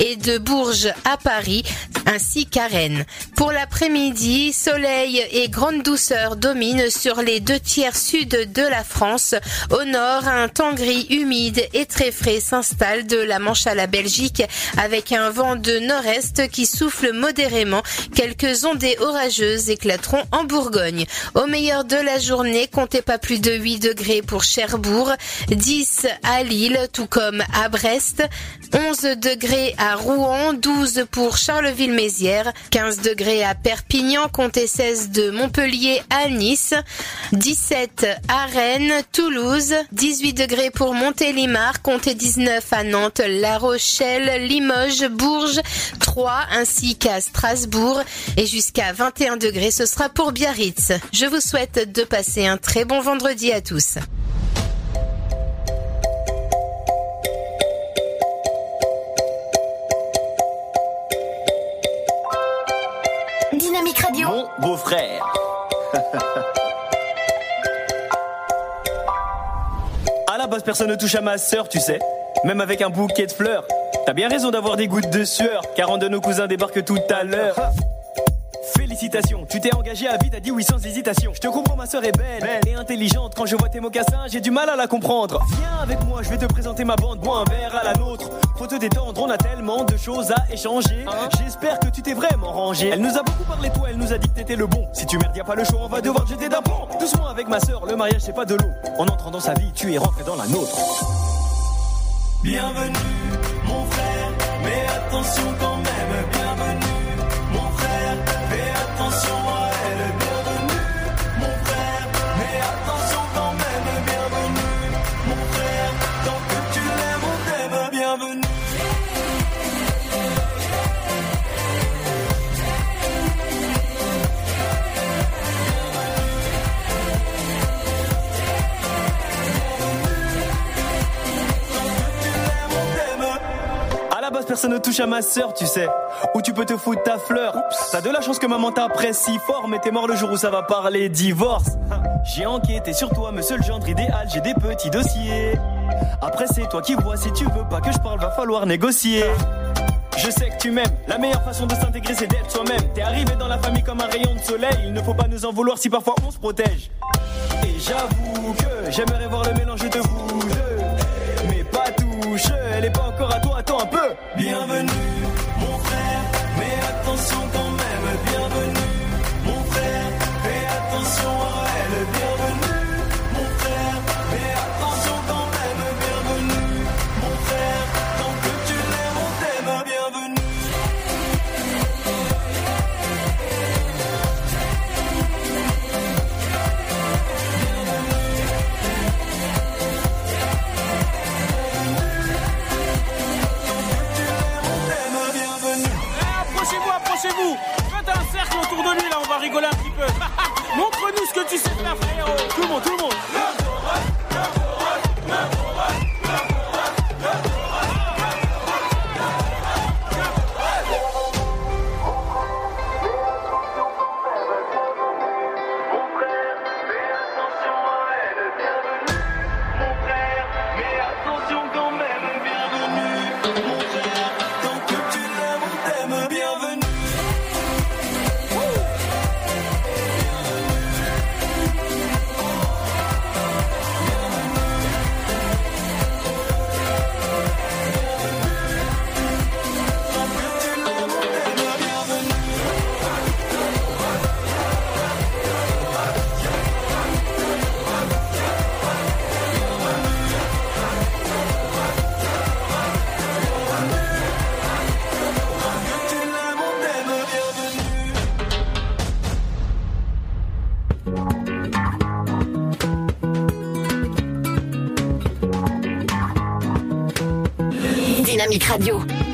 et de Bourges à Paris, ainsi qu'à Rennes. Pour l'après-midi, soleil et grande douceur dominent sur les deux tiers sud de la France. Au nord, un temps gris, humide et très frais s'installe de la Manche à la Belgique avec un vent de nord-est qui souffle modérément. Quelques ondées orageuses éclateront en Bourgogne. Au meilleur de la journée, comptez pas plus de 8 degrés pour Cherbourg, 10 à Lille, tout comme à Brest, 11 degrés à Rouen, 12 pour Charleville-Mézières, 15 degrés à Perpignan, comptez 16 de Montpellier à Nice, 17 à Rennes, Toulouse, 18 degrés pour Montélimar, comptez 19 à Nantes, La Rochelle, Limoges, Bourges, 3 ainsi qu'à Strasbourg et jusqu'à 21 degrés ce sera pour Biarritz. Je vous souhaite de passer un très bon vendredi à tous. Dynamique Radio. Mon beau-frère. (laughs) personne ne touche à ma sœur, tu sais. Même avec un bouquet de fleurs. T'as bien raison d'avoir des gouttes de sueur, car un de nos cousins débarque tout à l'heure. Félicitations. Tu t'es engagé à vie, t'as dit oui sans hésitation. Je te comprends, ma sœur est belle, et intelligente. Quand je vois tes mocassins, j'ai du mal à la comprendre. Viens avec moi, je vais te présenter ma bande. Bois un verre à la nôtre. Faut te détendre, on a tellement de choses à échanger. J'espère que tu t'es vraiment rangé. Elle nous a beaucoup parlé, toi, elle nous a dit que t'étais le bon. Si tu merdes, y a pas le choix, on va devoir te jeter d'un pont. Doucement avec ma sœur, le mariage c'est pas de l'eau. En entrant dans sa vie, tu es rentré dans la nôtre. Bienvenue, mon frère, mais attention quand même, fais Personne ne touche à ma sœur, tu sais. Où tu peux te foutre ta fleur. T'as de la chance que maman t'apprécie fort, mais t'es mort le jour où ça va parler divorce. J'ai enquêté sur toi, monsieur le gendre idéal, j'ai des petits dossiers. Après, c'est toi qui vois, si tu veux pas que je parle, va falloir négocier. Je sais que tu m'aimes, la meilleure façon de s'intégrer c'est d'être soi-même. T'es arrivé dans la famille comme un rayon de soleil, il ne faut pas nous en vouloir si parfois on se protège. Et j'avoue que j'aimerais voir le mélange de vous deux, elle est pas encore à toi, attends un peu. Bienvenue, Approchez-vous Faites un cercle autour de lui, là, on va rigoler un petit peu. (laughs) Montre-nous ce que tu sais faire, frérot. Tout le monde, tout le monde Radio.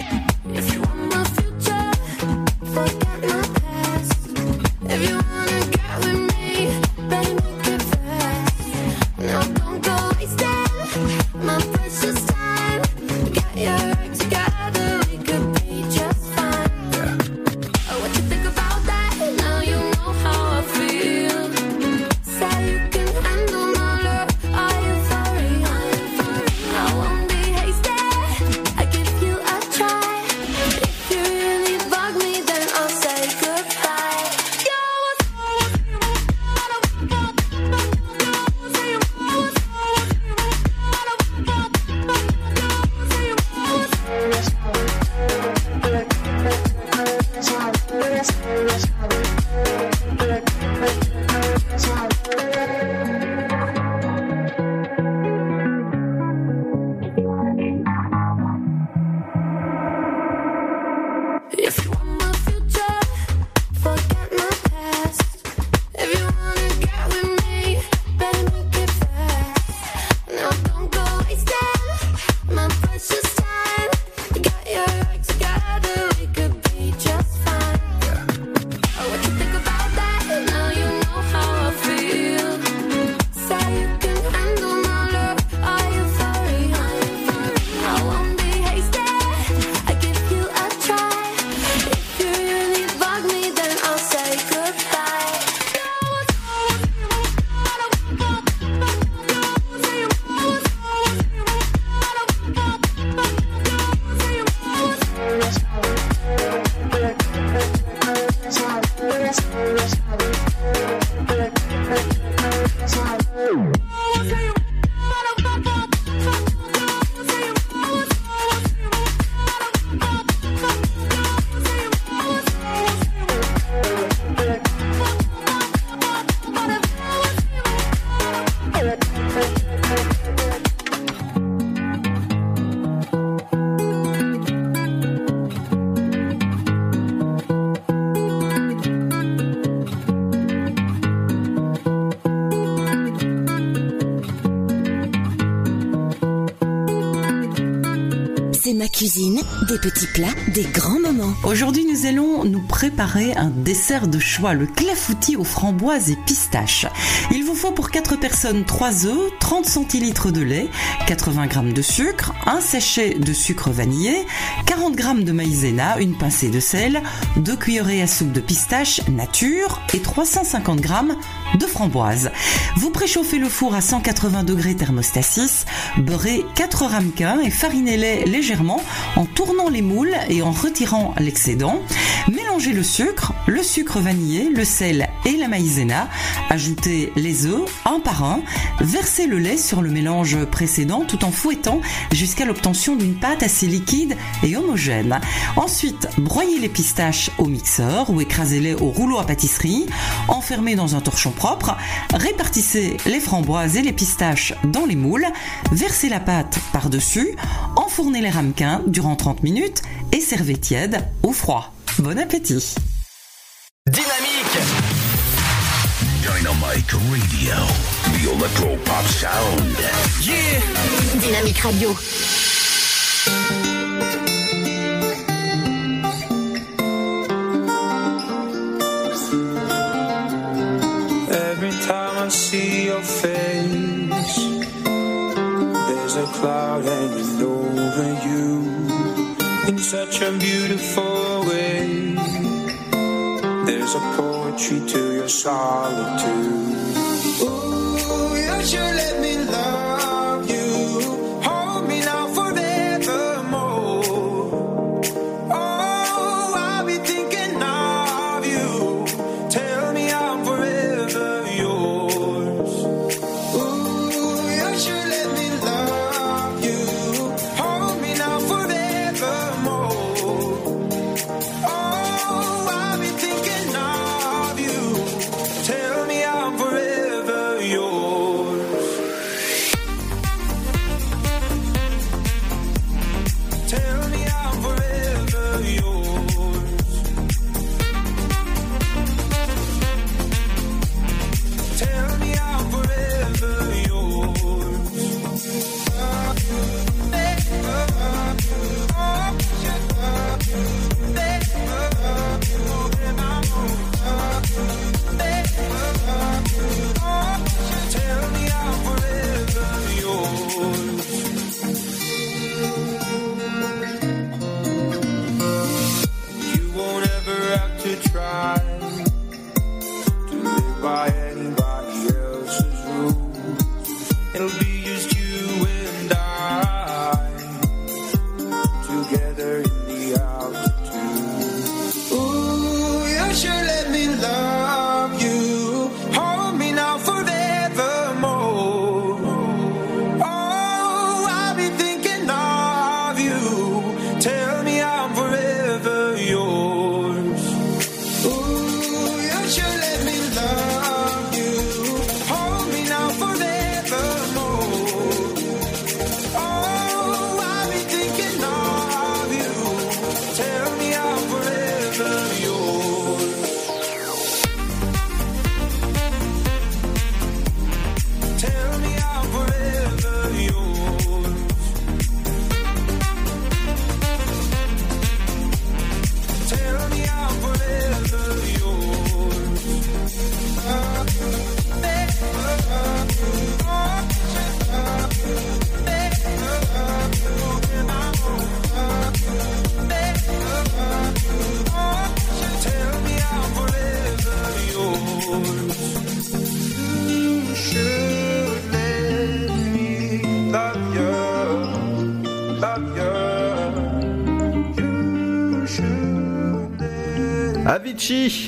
Cuisine, des petits plats, des grands moments. Aujourd'hui, nous allons nous préparer un dessert de choix, le clafoutis aux framboises et pistaches. Il vous faut pour 4 personnes 3 œufs, 30 centilitres de lait, 80 g de sucre, un sachet de sucre vanillé, 40 g de maïzena, une pincée de sel, 2 cuillerées à soupe de pistaches nature et 350 g de framboises. Vous préchauffez le four à 180 degrés thermostat 6, beurrez 4 ramequins et farinez-les légèrement en tournant les moules et en retirant l'excédent. Mélangez le sucre, le sucre vanillé, le sel et la maïzena. Ajoutez les œufs par un. Versez le lait sur le mélange précédent tout en fouettant jusqu'à l'obtention d'une pâte assez liquide et homogène. Ensuite, broyez les pistaches au mixeur ou écrasez-les au rouleau à pâtisserie. Enfermez dans un torchon propre. Répartissez les framboises et les pistaches dans les moules. Versez la pâte par-dessus. Enfournez les ramequins durant 30 minutes et servez tiède ou froid. Bon appétit Dynamite Radio. The Electro Pop Sound. Yeah Dynamique Radio. Every time I see your face, there's a cloud hanging over you in such a beautiful way. There's a poetry to your solitude.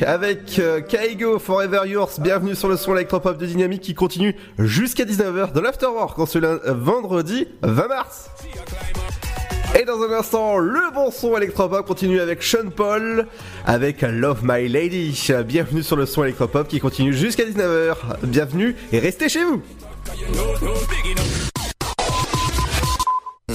Avec euh, Kaigo Forever Yours. Bienvenue sur le son électropop de Dynamique qui continue jusqu'à 19h de l'Afterwork en ce vendredi 20 mars. Et dans un instant, le bon son électropop continue avec Sean Paul avec Love My Lady. Bienvenue sur le son électropop qui continue jusqu'à 19h. Bienvenue et restez chez vous.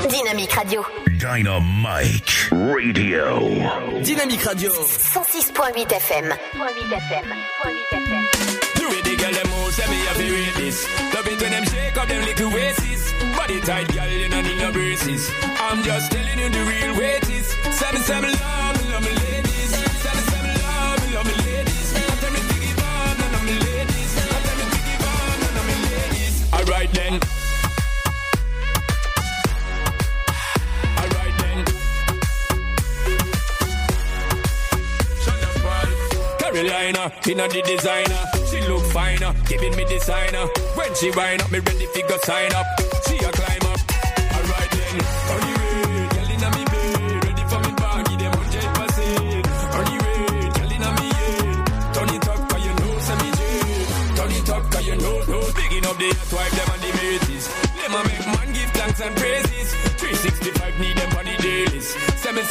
Dynamique Radio. Dynamite Radio. Dynamique Radio. 106.8 FM. You with the girl them moves, say me have to rate this. Love it when them shake up them little waists. Body tight, girl, you don't need no braces. I'm just telling you the real way it is. Say me, say love, me love me ladies. Say me, say me love, me love me ladies. I tell me to give up, none of me ladies. I tell me to give up, none of me ladies. Alright then. Carolina, inna the designer. She look finer, giving me designer. When she wind up, me ready fi go sign up. She a climb up. Alright then, on the way, girl inna me bed, ready for me baggy, them hundred percent. On the way, girl inna me head. Turn it up 'cause you know me jet. Turn it up 'cause you know, know. Bigging up the hot wife, them and the mates. Them a make man give thanks and praises. 365 need them on the dailies. Say me,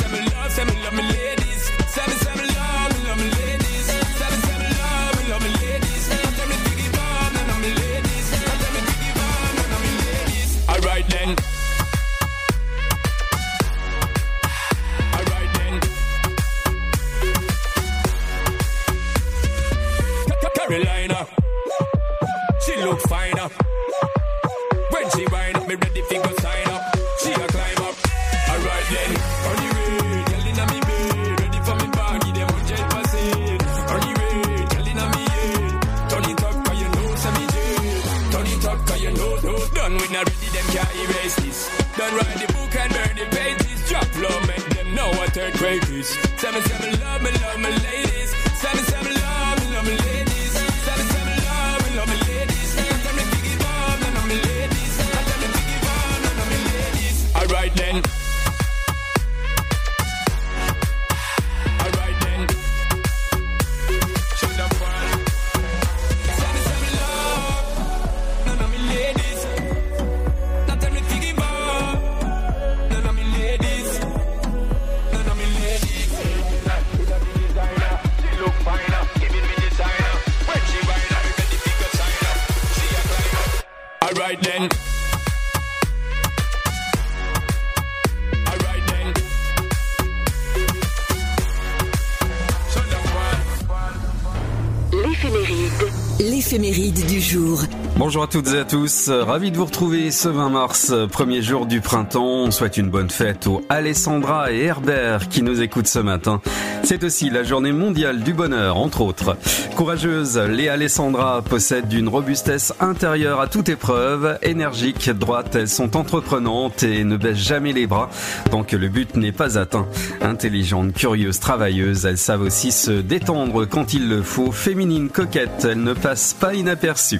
Bonjour à toutes et à tous, ravi de vous retrouver ce 20 mars, premier jour du printemps. On souhaite une bonne fête aux Alessandra et Herbert qui nous écoutent ce matin. C'est aussi la journée mondiale du bonheur, entre autres. Courageuse, les Alessandra possèdent une robustesse intérieure à toute épreuve. Énergiques, droites, elles sont entreprenantes et ne baissent jamais les bras tant que le but n'est pas atteint. Intelligentes, curieuses, travailleuses, elles savent aussi se détendre quand il le faut. Féminines, coquettes, elles ne passent pas inaperçues.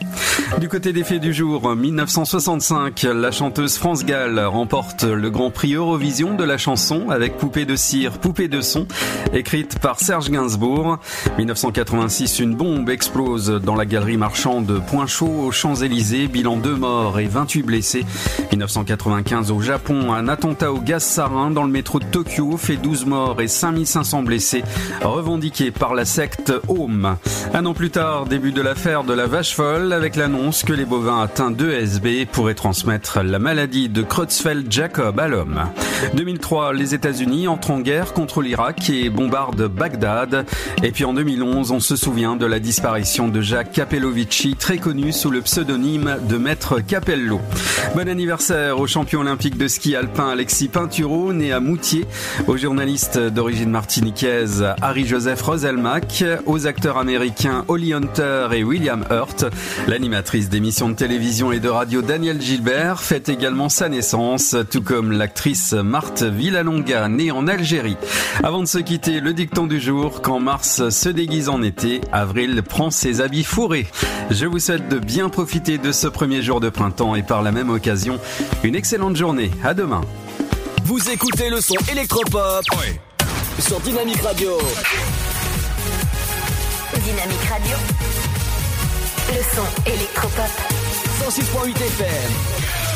Du côté des faits du jour, en 1965, la chanteuse France Gall remporte le Grand Prix Eurovision de la chanson avec Poupée de cire, Poupée de son, par Serge Gainsbourg. 1986, une bombe explose dans la galerie marchande Point Chaud aux Champs-Élysées, bilan 2 morts et 28 blessés. 1995, au Japon, un attentat au gaz sarin dans le métro de Tokyo fait 12 morts et 5500 blessés, revendiqué par la secte Home. Un an plus tard, début de l'affaire de la vache folle avec l'annonce que les bovins atteints d'ESB pourraient transmettre la maladie de Creutzfeldt-Jacob à l'homme. 2003, les États-Unis entrent en guerre contre l'Irak et bombardent Bagdad. Et puis en 2011, on se souvient de la disparition de Jacques Capellovici, très connu sous le pseudonyme de Maître Capello. Bon anniversaire au champion olympique de ski alpin Alexis Pinturo, né à Moutier, aux journalistes d'origine martiniquaise Harry-Joseph Roselmack, aux acteurs américains Holly Hunter et William Hurt, l'animatrice d'émissions de télévision et de radio Daniel Gilbert fête également sa naissance, tout comme l'actrice Marthe Villalonga, née en Algérie. Avant de se quitter, le dicton du jour, quand mars se déguise en été, avril prend ses habits fourrés. Je vous souhaite de bien profiter de ce premier jour de printemps et par la même occasion, une excellente journée. À demain. Vous écoutez le son électropop sur Dynamique Radio. Dynamique Radio. Le son électropop. 106.8 FM.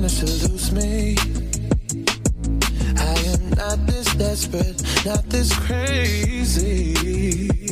trying to lose me. I am not this desperate, not this crazy.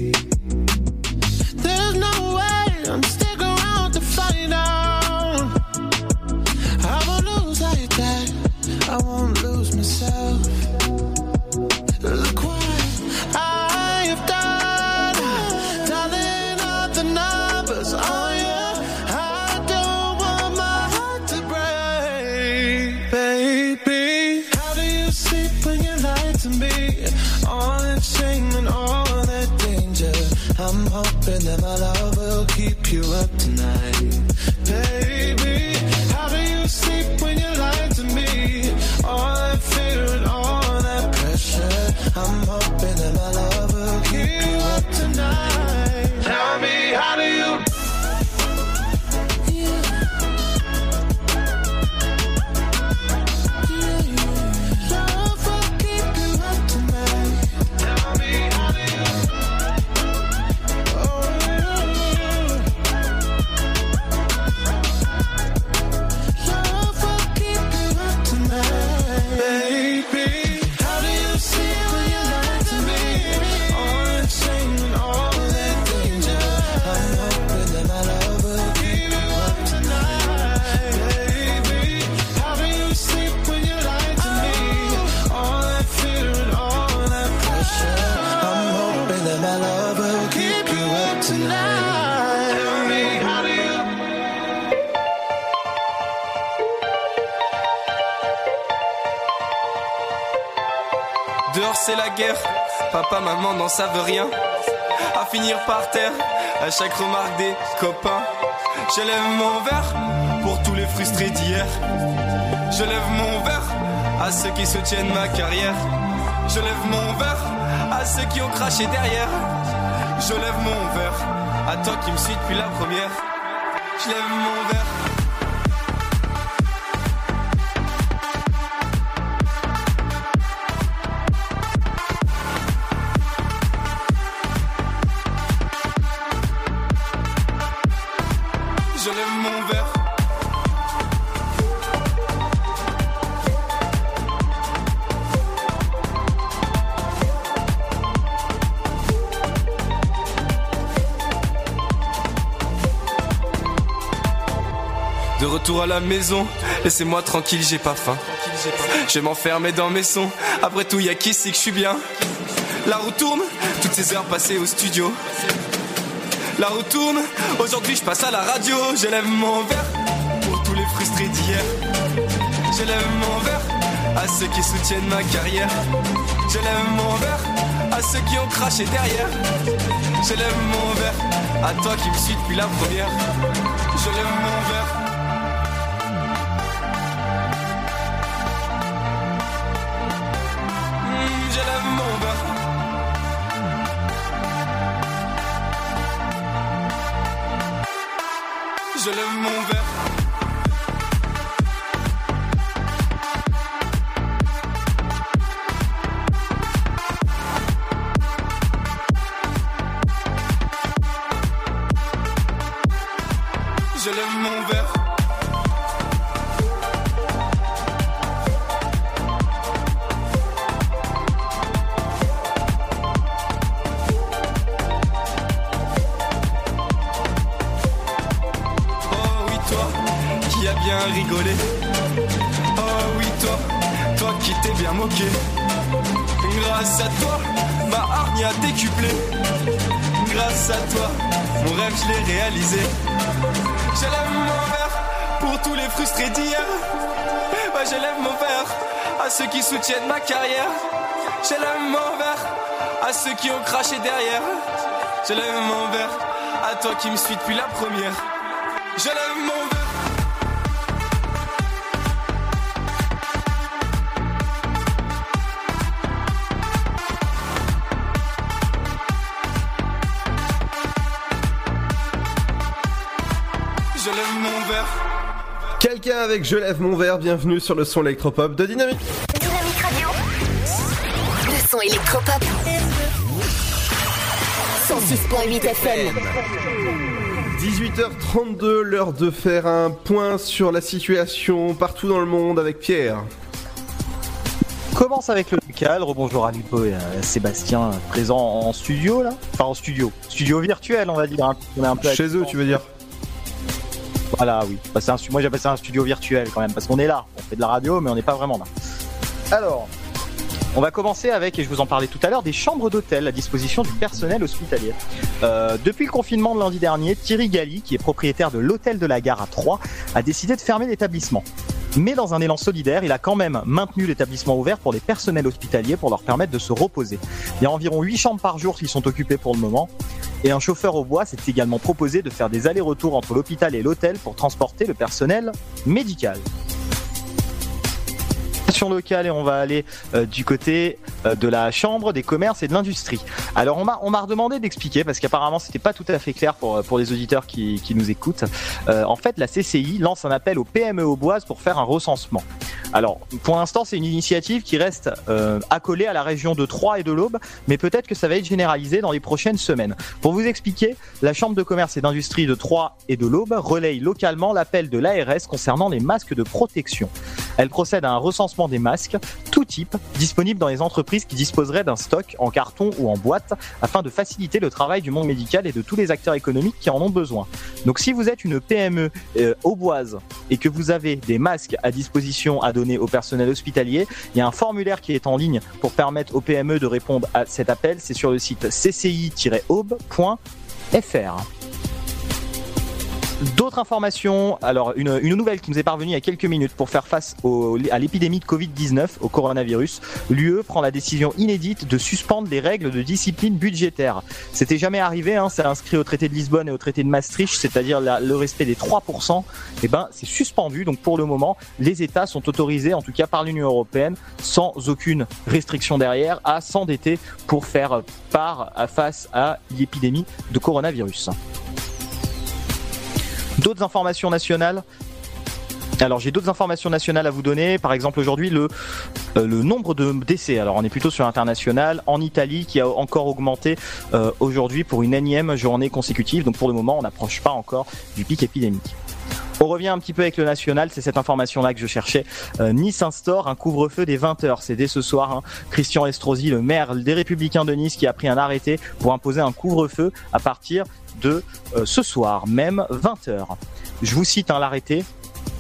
maman n'en savent rien. À finir par terre, à chaque remarque des copains. Je lève mon verre pour tous les frustrés d'hier. Je lève mon verre à ceux qui soutiennent ma carrière. Je lève mon verre à ceux qui ont craché derrière. Je lève mon verre à toi qui me suis depuis la première. Je lève mon verre. la maison. Laissez-moi tranquille, j'ai pas faim. Je vais m'enfermer dans mes sons. Après tout, y'a qui c'est que je suis bien? La roue tourne, toutes ces heures passées au studio. La roue tourne, aujourd'hui je passe à la radio. J'élève mon verre pour tous les frustrés d'hier. J'élève mon verre à ceux qui soutiennent ma carrière. J'élève mon verre à ceux qui ont craché derrière. J'élève mon verre à toi qui me suis depuis la première. Je lève mon verre je lève mon craché derrière. J'élève mon verre à toi qui me suis depuis la première. J'élève mon verre. Je lève mon verre. Quelqu'un avec Je lève mon verre, bienvenue sur le son électropop de. Dynamique 106.8 FM. 18h32, l'heure de faire un point sur la situation partout dans le monde avec Pierre. commence avec le local. Rebonjour à Lupo et à Sébastien présent en studio là. Enfin en studio. Studio virtuel on va dire. hein. On est un peu à Chez eux, tu veux dire Voilà oui. Bah, un moi j'appelle ça un studio virtuel quand même parce qu'on est là. On fait de la radio mais on n'est pas vraiment là. Alors. On va commencer avec, et je vous en parlais tout à l'heure, des chambres d'hôtel à disposition du personnel hospitalier. Euh, depuis le confinement de lundi dernier, Thierry Galli, qui est propriétaire de l'hôtel de la gare à Troyes, a décidé de fermer l'établissement. Mais dans un élan solidaire, il a quand même maintenu l'établissement ouvert pour les personnels hospitaliers pour leur permettre de se reposer. Il y a environ 8 chambres par jour qui sont occupées pour le moment. Et un chauffeur au bois s'est également proposé de faire des allers-retours entre l'hôpital et l'hôtel pour transporter le personnel médical locale et on va aller euh, du côté euh, de la chambre des commerces et de l'industrie. Alors on m'a on m'a redemandé d'expliquer parce qu'apparemment c'était pas tout à fait clair pour pour les auditeurs qui, qui nous écoutent. Euh, en fait la CCI lance un appel aux PME auboises pour faire un recensement. Alors pour l'instant c'est une initiative qui reste euh, accolée à la région de Troyes et de l'Aube, mais peut-être que ça va être généralisé dans les prochaines semaines. Pour vous expliquer, la chambre de commerce et d'industrie de Troyes et de l'Aube relaye localement l'appel de l'ARS concernant les masques de protection. Elle procède à un recensement des masques, tout type, disponibles dans les entreprises qui disposeraient d'un stock en carton ou en boîte, afin de faciliter le travail du monde médical et de tous les acteurs économiques qui en ont besoin. Donc si vous êtes une PME euh, auboise et que vous avez des masques à disposition à donner au personnel hospitalier, il y a un formulaire qui est en ligne pour permettre aux PME de répondre à cet appel. C'est sur le site cci-aube.fr. D'autres informations, alors une, nouvelle qui nous est parvenue il y a quelques minutes pour faire face à l'épidémie de Covid-19, au coronavirus, l'UE prend la décision inédite de suspendre les règles de discipline budgétaire. C'était jamais arrivé, hein, c'est inscrit au traité de Lisbonne et au traité de Maastricht, c'est-à-dire le respect des 3%, et ben c'est suspendu, donc pour le moment, les États sont autorisés, en tout cas par l'Union Européenne, sans aucune restriction derrière, à s'endetter pour faire part face à l'épidémie de coronavirus. D'autres informations nationales alors j'ai d'autres informations nationales à vous donner. Par exemple aujourd'hui le euh, nombre de décès. Alors on est plutôt sur l'international en Italie qui a encore augmenté euh, aujourd'hui pour une énième journée consécutive. Donc pour le moment on n'approche pas encore du pic épidémique. On revient un petit peu avec le national, c'est cette information-là que je cherchais. Euh, nice instaure un couvre-feu des 20h. C'est dès ce soir hein, Christian Estrosi, le maire des Républicains de Nice, qui a pris un arrêté pour imposer un couvre-feu à partir de euh, ce soir, même 20h. Je vous cite hein, l'arrêté.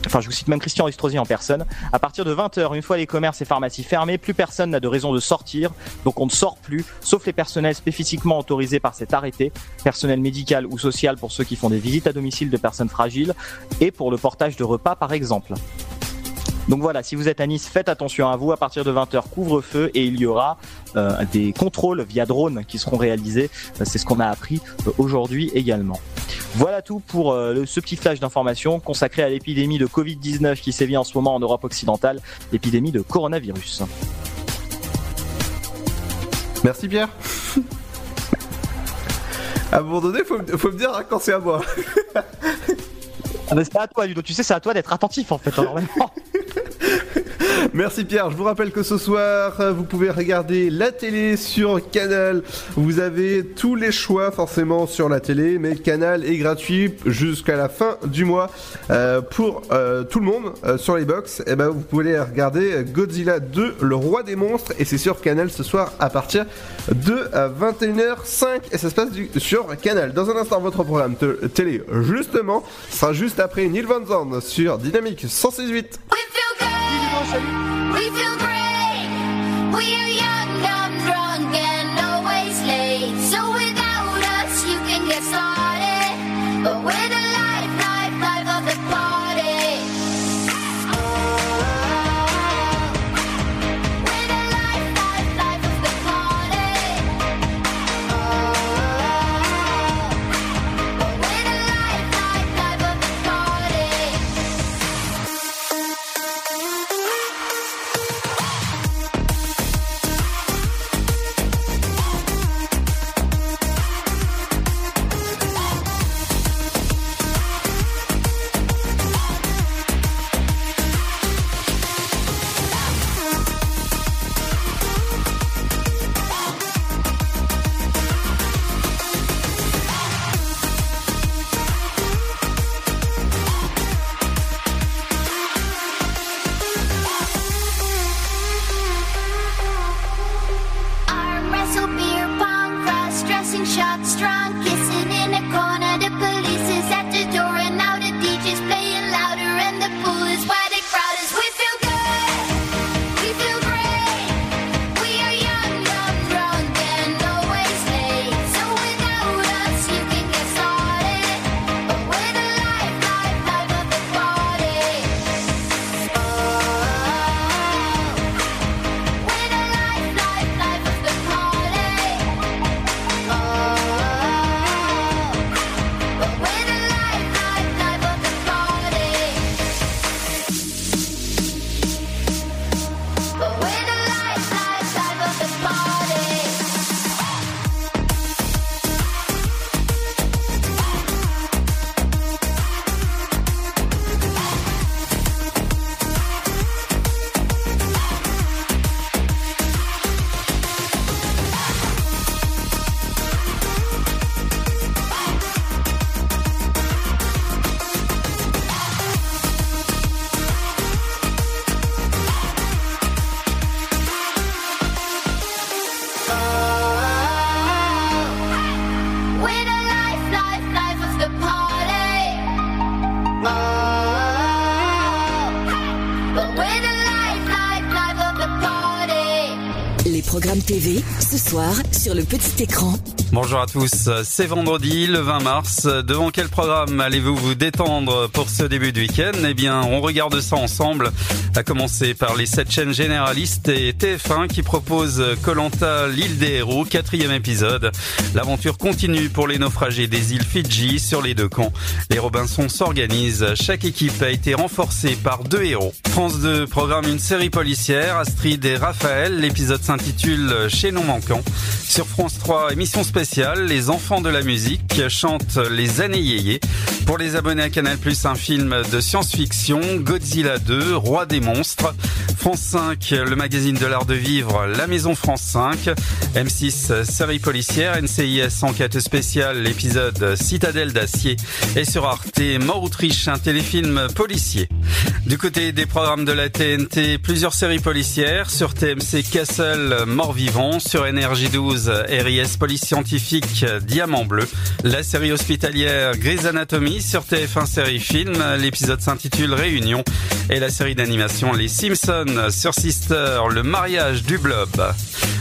Enfin, je vous cite même Christian Estrosi en personne. À partir de 20h, une fois les commerces et pharmacies fermés, plus personne n'a de raison de sortir. Donc on ne sort plus, sauf les personnels spécifiquement autorisés par cet arrêté, personnel médical ou social pour ceux qui font des visites à domicile de personnes fragiles, et pour le portage de repas par exemple. Donc voilà, si vous êtes à Nice, faites attention à vous. À partir de 20h, couvre-feu et il y aura euh, des contrôles via drone qui seront réalisés. Euh, C'est ce qu'on a appris euh, aujourd'hui également. Voilà tout pour euh, le- ce petit flash d'information consacré à l'épidémie de Covid-19 qui sévit en ce moment en Europe occidentale, l'épidémie de coronavirus. Merci Pierre. (laughs) à un moment donné, faut, me- faut me dire hein, quand c'est à moi. (laughs) Ah c'est à toi, Ludo. Tu sais, c'est à toi d'être attentif en fait. hein. (laughs) Merci Pierre, je vous rappelle que ce soir, euh, vous pouvez regarder la télé sur Canal. Vous avez tous les choix forcément sur la télé, mais Canal est gratuit jusqu'à la fin du mois euh, pour euh, tout le monde sur les box. Et ben vous pouvez regarder Godzilla 2, le roi des monstres, et c'est sur Canal ce soir à partir de 21h05 et ça se passe sur Canal. Dans un instant, votre programme télé justement sera juste après Neil Van Zorn sur Dynamique 168. We feel great. We are young, dumb, drunk, le petit écran. Bonjour à tous, c'est vendredi le 20 mars. Devant quel programme allez-vous vous détendre pour ce début de week-end? Eh bien, on regarde ça ensemble, à commencer par les 7 chaînes généralistes et TF1 qui propose Colanta, l'île des héros, quatrième épisode. L'aventure continue pour les naufragés des îles Fidji sur les deux camps. Les Robinson s'organisent, chaque équipe a été renforcée par deux héros. France 2 programme une série policière, Astrid et Raphaël, l'épisode s'intitule Chez non manquant. Sur France 3, émission spéciale, les enfants de la musique chantent les années yéyé. Pour les abonnés à Canal+, un film de science-fiction, Godzilla 2, Roi des monstres. France 5, le magazine de l'art de vivre, La Maison France 5. M6, série policière, NCIS, enquête spéciale, l'épisode Citadelle d'acier. Et sur Arte, Mort Autriche, un téléfilm policier. Du côté des programmes de la TNT, plusieurs séries policières. Sur TMC, Castle, Mort Vivant. Sur NRJ12, RIS Police Diamant Bleu. La série hospitalière Grey's Anatomy. Sur TF1 Série Film, l'épisode s'intitule Réunion. Et la série d'animation Les Simpsons sur Sister, le mariage du blob.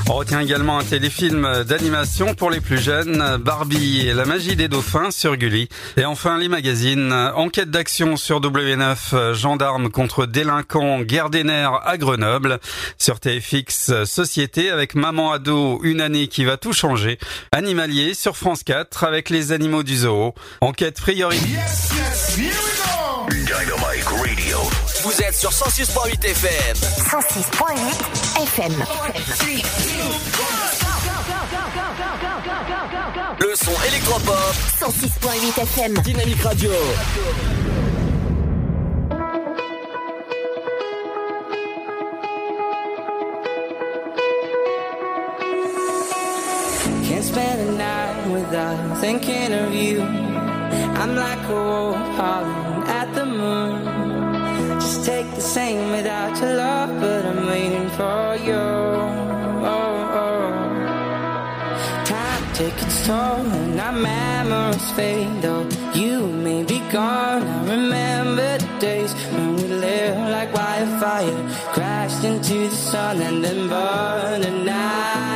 On retient également un téléfilm d'animation pour les plus jeunes, Barbie et la magie des dauphins sur Gulli. Et enfin les magazines, enquête d'action sur W9, gendarme contre délinquants, guerre des nerfs à Grenoble. Sur TFX, société avec maman ado, une année qui va tout changer. Animalier sur France 4 avec les animaux du zoo. Enquête priorité. Dynamite Radio. Vous êtes sur 106.8 FM. 106.8 FM. Le son électropop. 106.8 FM. Dynamique Radio. Spend a night without thinking of you. I'm like a wolf howling at the moon. Just take the same without your love, but I'm waiting for you. Oh, oh. Time takes its toll, and our memories fade. Though you may be gone, I remember the days when we lived like wildfire, crashed into the sun and then burned the night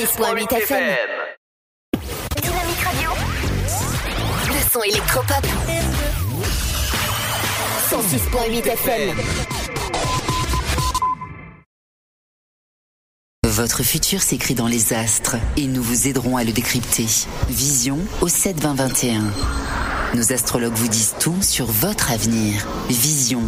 106.8 FM. Dynamique Radio. Le son électropop. 106.8 FM. Votre futur s'écrit dans les astres et nous vous aiderons à le décrypter. Vision au 7 20 21. Nos astrologues vous disent tout sur votre avenir. Vision,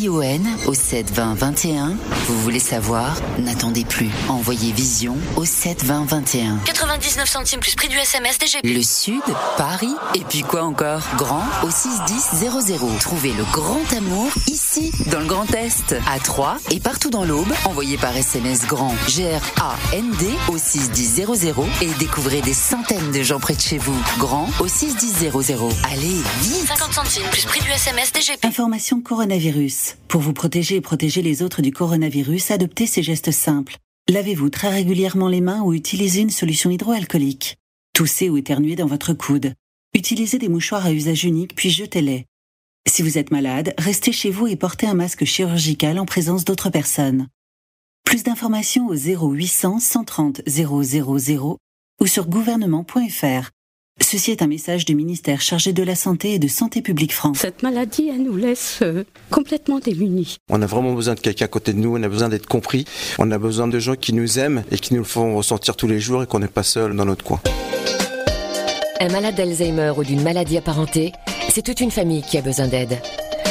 V-I-S-I-O-N au 7 20 21. Vous voulez savoir? N'attendez plus. Envoyez Vision au 7 20 21. 99 centimes plus prix du SMS DGP. Le Sud, Paris, et puis quoi encore? Grand au 61000. Trouvez le grand amour ici, dans le Grand Est, à Troyes et partout dans l'Aube. Envoyez par SMS grand G-R-A-N-D au 61000 et découvrez des centaines de gens près de chez vous. Grand au 61000. Allez, vite 50 centimes plus prix du SMS DGP. Information coronavirus. Pour vous protéger et protéger les autres du coronavirus, adoptez ces gestes simples. Lavez-vous très régulièrement les mains ou utilisez une solution hydroalcoolique. Toussez ou éternuez dans votre coude. Utilisez des mouchoirs à usage unique puis jetez-les. Si vous êtes malade, restez chez vous et portez un masque chirurgical en présence d'autres personnes. Plus d'informations au 0800 130 000 ou sur gouvernement.fr. Ceci est un message du ministère chargé de la Santé et de Santé publique France. Cette maladie, elle nous laisse euh, complètement démunis. On a vraiment besoin de quelqu'un à côté de nous, on a besoin d'être compris, on a besoin de gens qui nous aiment et qui nous le font ressentir tous les jours et qu'on n'est pas seul dans notre coin. Un malade d'Alzheimer ou d'une maladie apparentée, c'est toute une famille qui a besoin d'aide.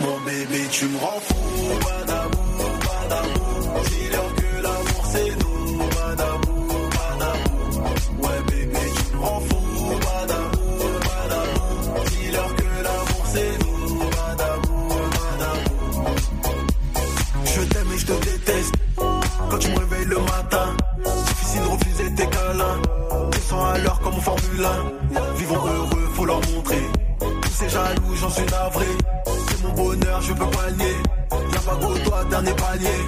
Mon bébé, tu me rends fou, badabou, badabou. Dis-leur que l'amour c'est nous, badabou, badabou. Ouais, bébé, tu me rends fou, badabou, badabou. Dis-leur que l'amour c'est nous, badabou, badabou. Je t'aime et je te déteste. Quand tu me réveilles le matin, des câlins. Ils sont à l'heure comme en Formule 1. Vivons heureux, faut leur montrer. Tous ces jaloux, j'en suis navré. C'est mon bonheur, je peux pas nier. La vague au doigt, dernier palier.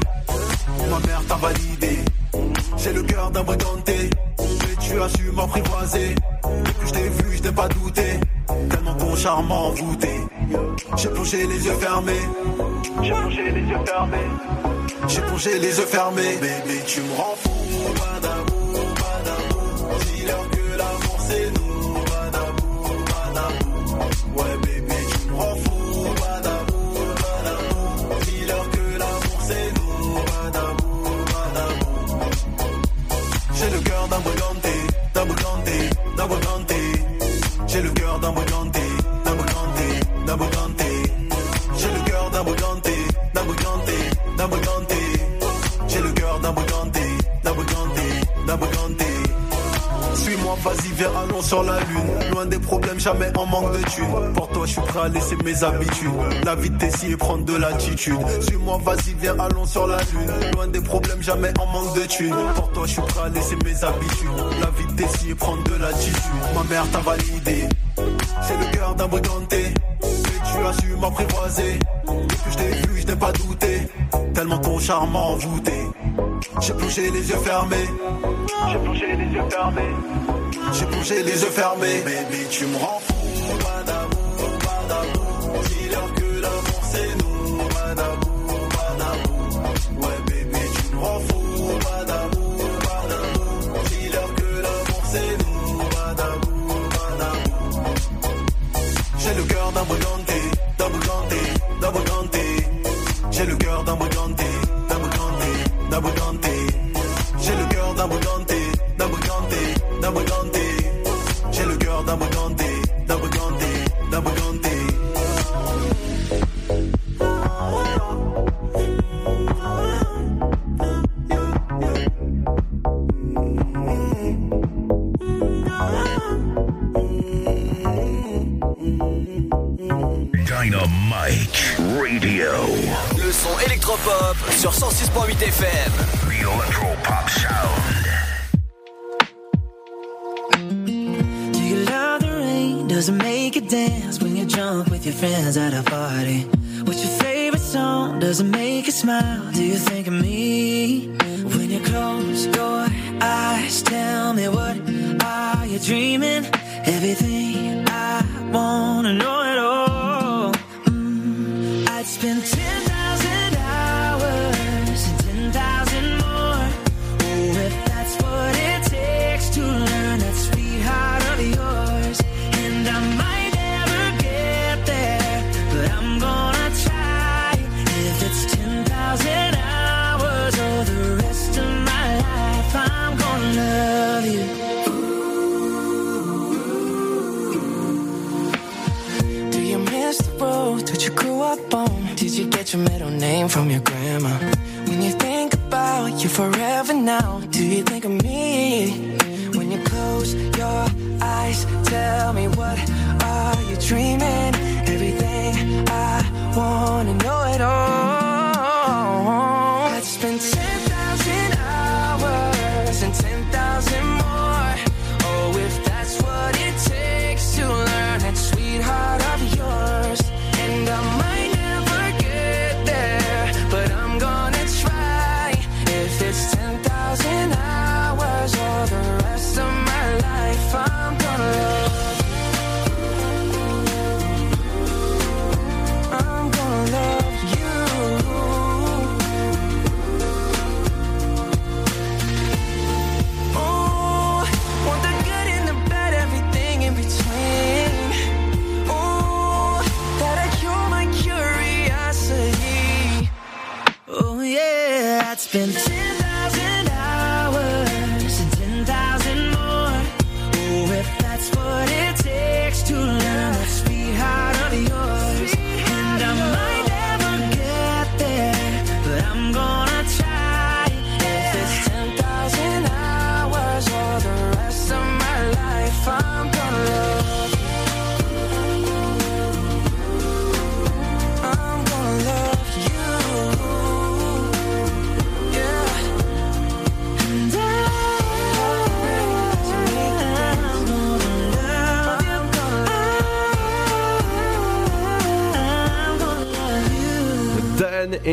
Ma mère t'a validé. J'ai le cœur d'un briganté. Mais tu as su m'apprivoiser. Depuis que je t'ai vu, je n'ai pas douté. Tellement ton charme envoûté. J'ai plongé les yeux fermés. J'ai plongé les yeux fermés. J'ai plongé les yeux fermés. Bébé, tu me rends fou, madame. J'ai le cœur d'un brigandé, d'un d'un. Suis-moi, vas-y, vers allons sur la lune. Loin des problèmes, jamais en manque de thunes. Pour toi, je suis prêt à laisser mes habitudes. La vie de et prendre de l'attitude. Suis-moi, vas-y, viens, allons sur la lune. Loin des problèmes, jamais en manque de thunes. Pour toi, je suis prêt à laisser mes habitudes. La vie de et prendre de l'attitude. Ma mère t'a validé. C'est le cœur d'un brigandé. Et tu as su m'apprivoiser. Depuis que je t'ai vu, je n'ai pas douté. Tellement ton charme m'a envoûté. J'ai plongé les yeux fermés. J'ai plongé les yeux fermés. J'ai plongé les yeux fermés. Baby, tu me rends fou, madame.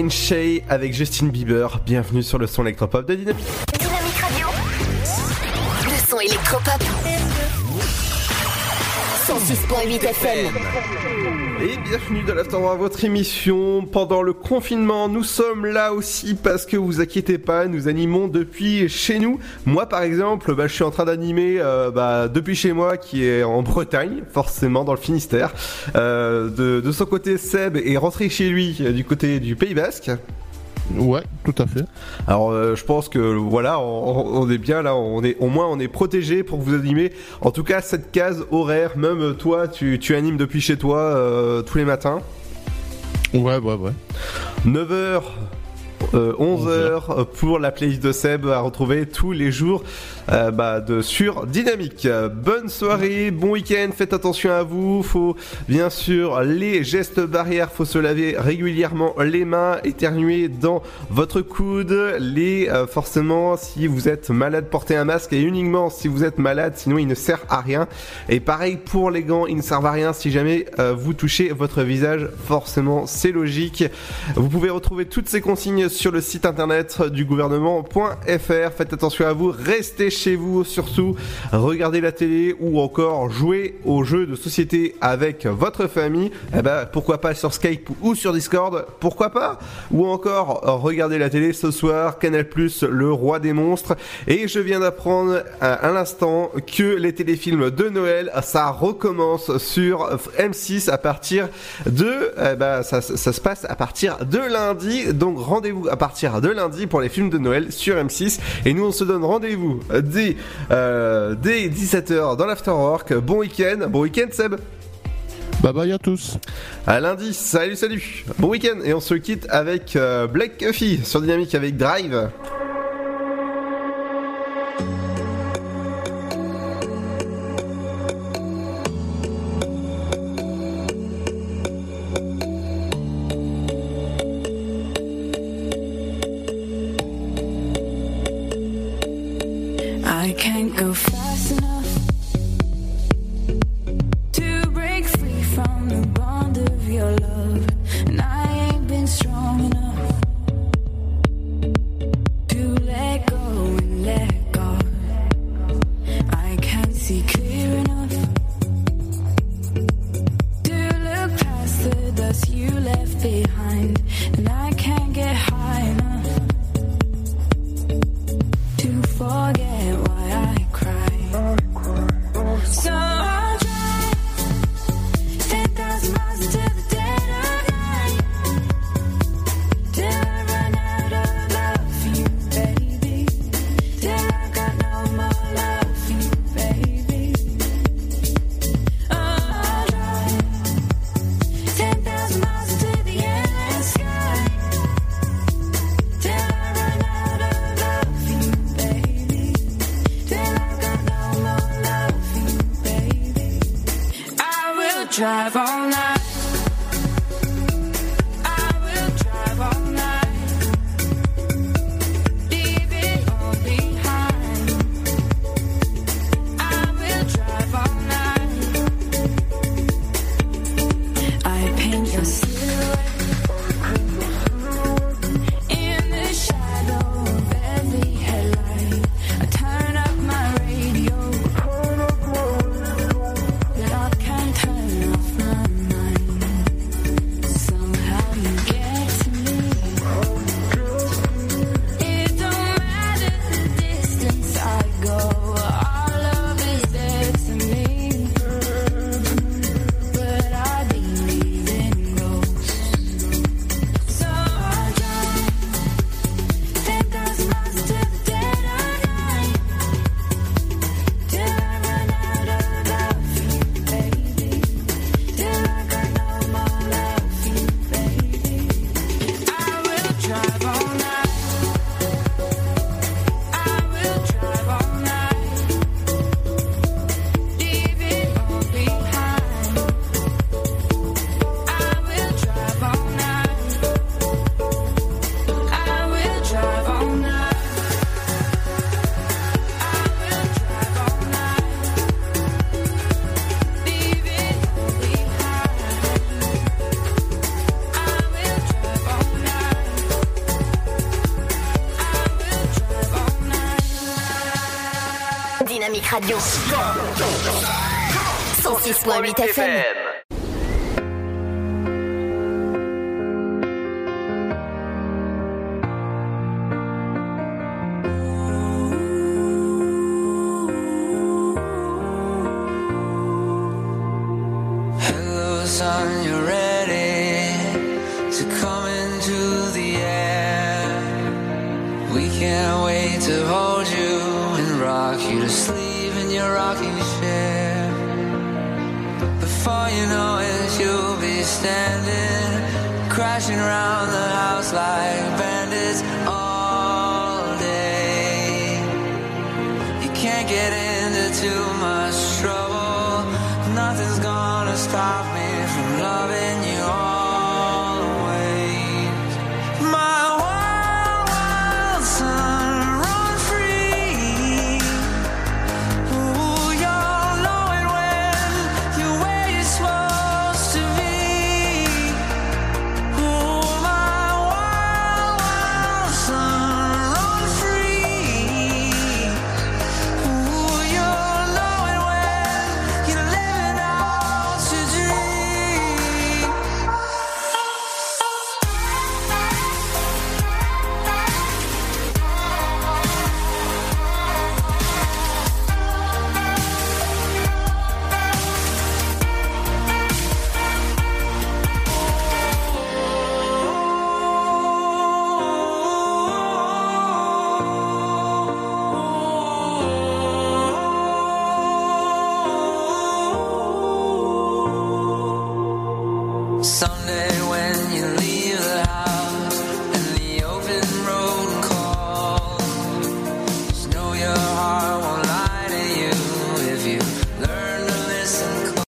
Shay avec Justin Bieber. Bienvenue sur le son électropop de Dynamique. 106.8 FM. Et bienvenue dans l'Afterwork, votre émission. Pendant le confinement, nous sommes là aussi parce que vous inquiétez pas, nous animons depuis chez nous. Moi, par exemple, bah, je suis en train d'animer euh, bah, depuis chez moi, qui est en Bretagne, forcément dans le Finistère. Euh, de, de son côté, Seb est rentré chez lui euh, du côté du Pays Basque. Ouais, tout à fait. Alors euh, je pense que voilà, on, on est bien là, on est au moins on est protégé pour vous animer. En tout cas, cette case horaire, même toi, tu, tu animes depuis chez toi euh, tous les matins. Ouais, ouais, ouais. 9h. 11h pour la playlist de Seb à retrouver tous les jours euh, bah, de, sur Dynamique. Euh, Bonne soirée, bon week-end, faites attention à vous. Faut bien sûr les gestes barrières, faut se laver régulièrement les mains, éternuer dans votre coude. Les euh, forcément, si vous êtes malade, portez un masque et uniquement si vous êtes malade, sinon il ne sert à rien. Et pareil pour les gants, ils ne servent à rien si jamais euh, vous touchez votre visage. Forcément, c'est logique. Vous pouvez retrouver toutes ces consignes sur le site internet du gouvernement.fr. Faites attention à vous, restez chez vous surtout, regardez la télé ou encore jouez aux jeux de société avec votre famille. Eh ben, pourquoi pas sur Skype ou sur Discord, pourquoi pas? Ou encore regardez la télé ce soir, Canal+, le roi des monstres. Et je viens d'apprendre à, à l'instant que les téléfilms de Noël, ça recommence sur M6 à partir de, eh ben, ça, ça se passe à partir de lundi. Donc rendez-vous à partir de lundi pour les films de Noël sur M6. Et nous on se donne rendez-vous dès, euh, dès 17h dans l'Afterwork. Bon week-end, bon week-end Seb Bye bye à tous. À lundi, salut salut. Bon week-end et on se quitte avec euh, Black Coffee sur Dynamique avec Drive. Radio. 106.8 FM.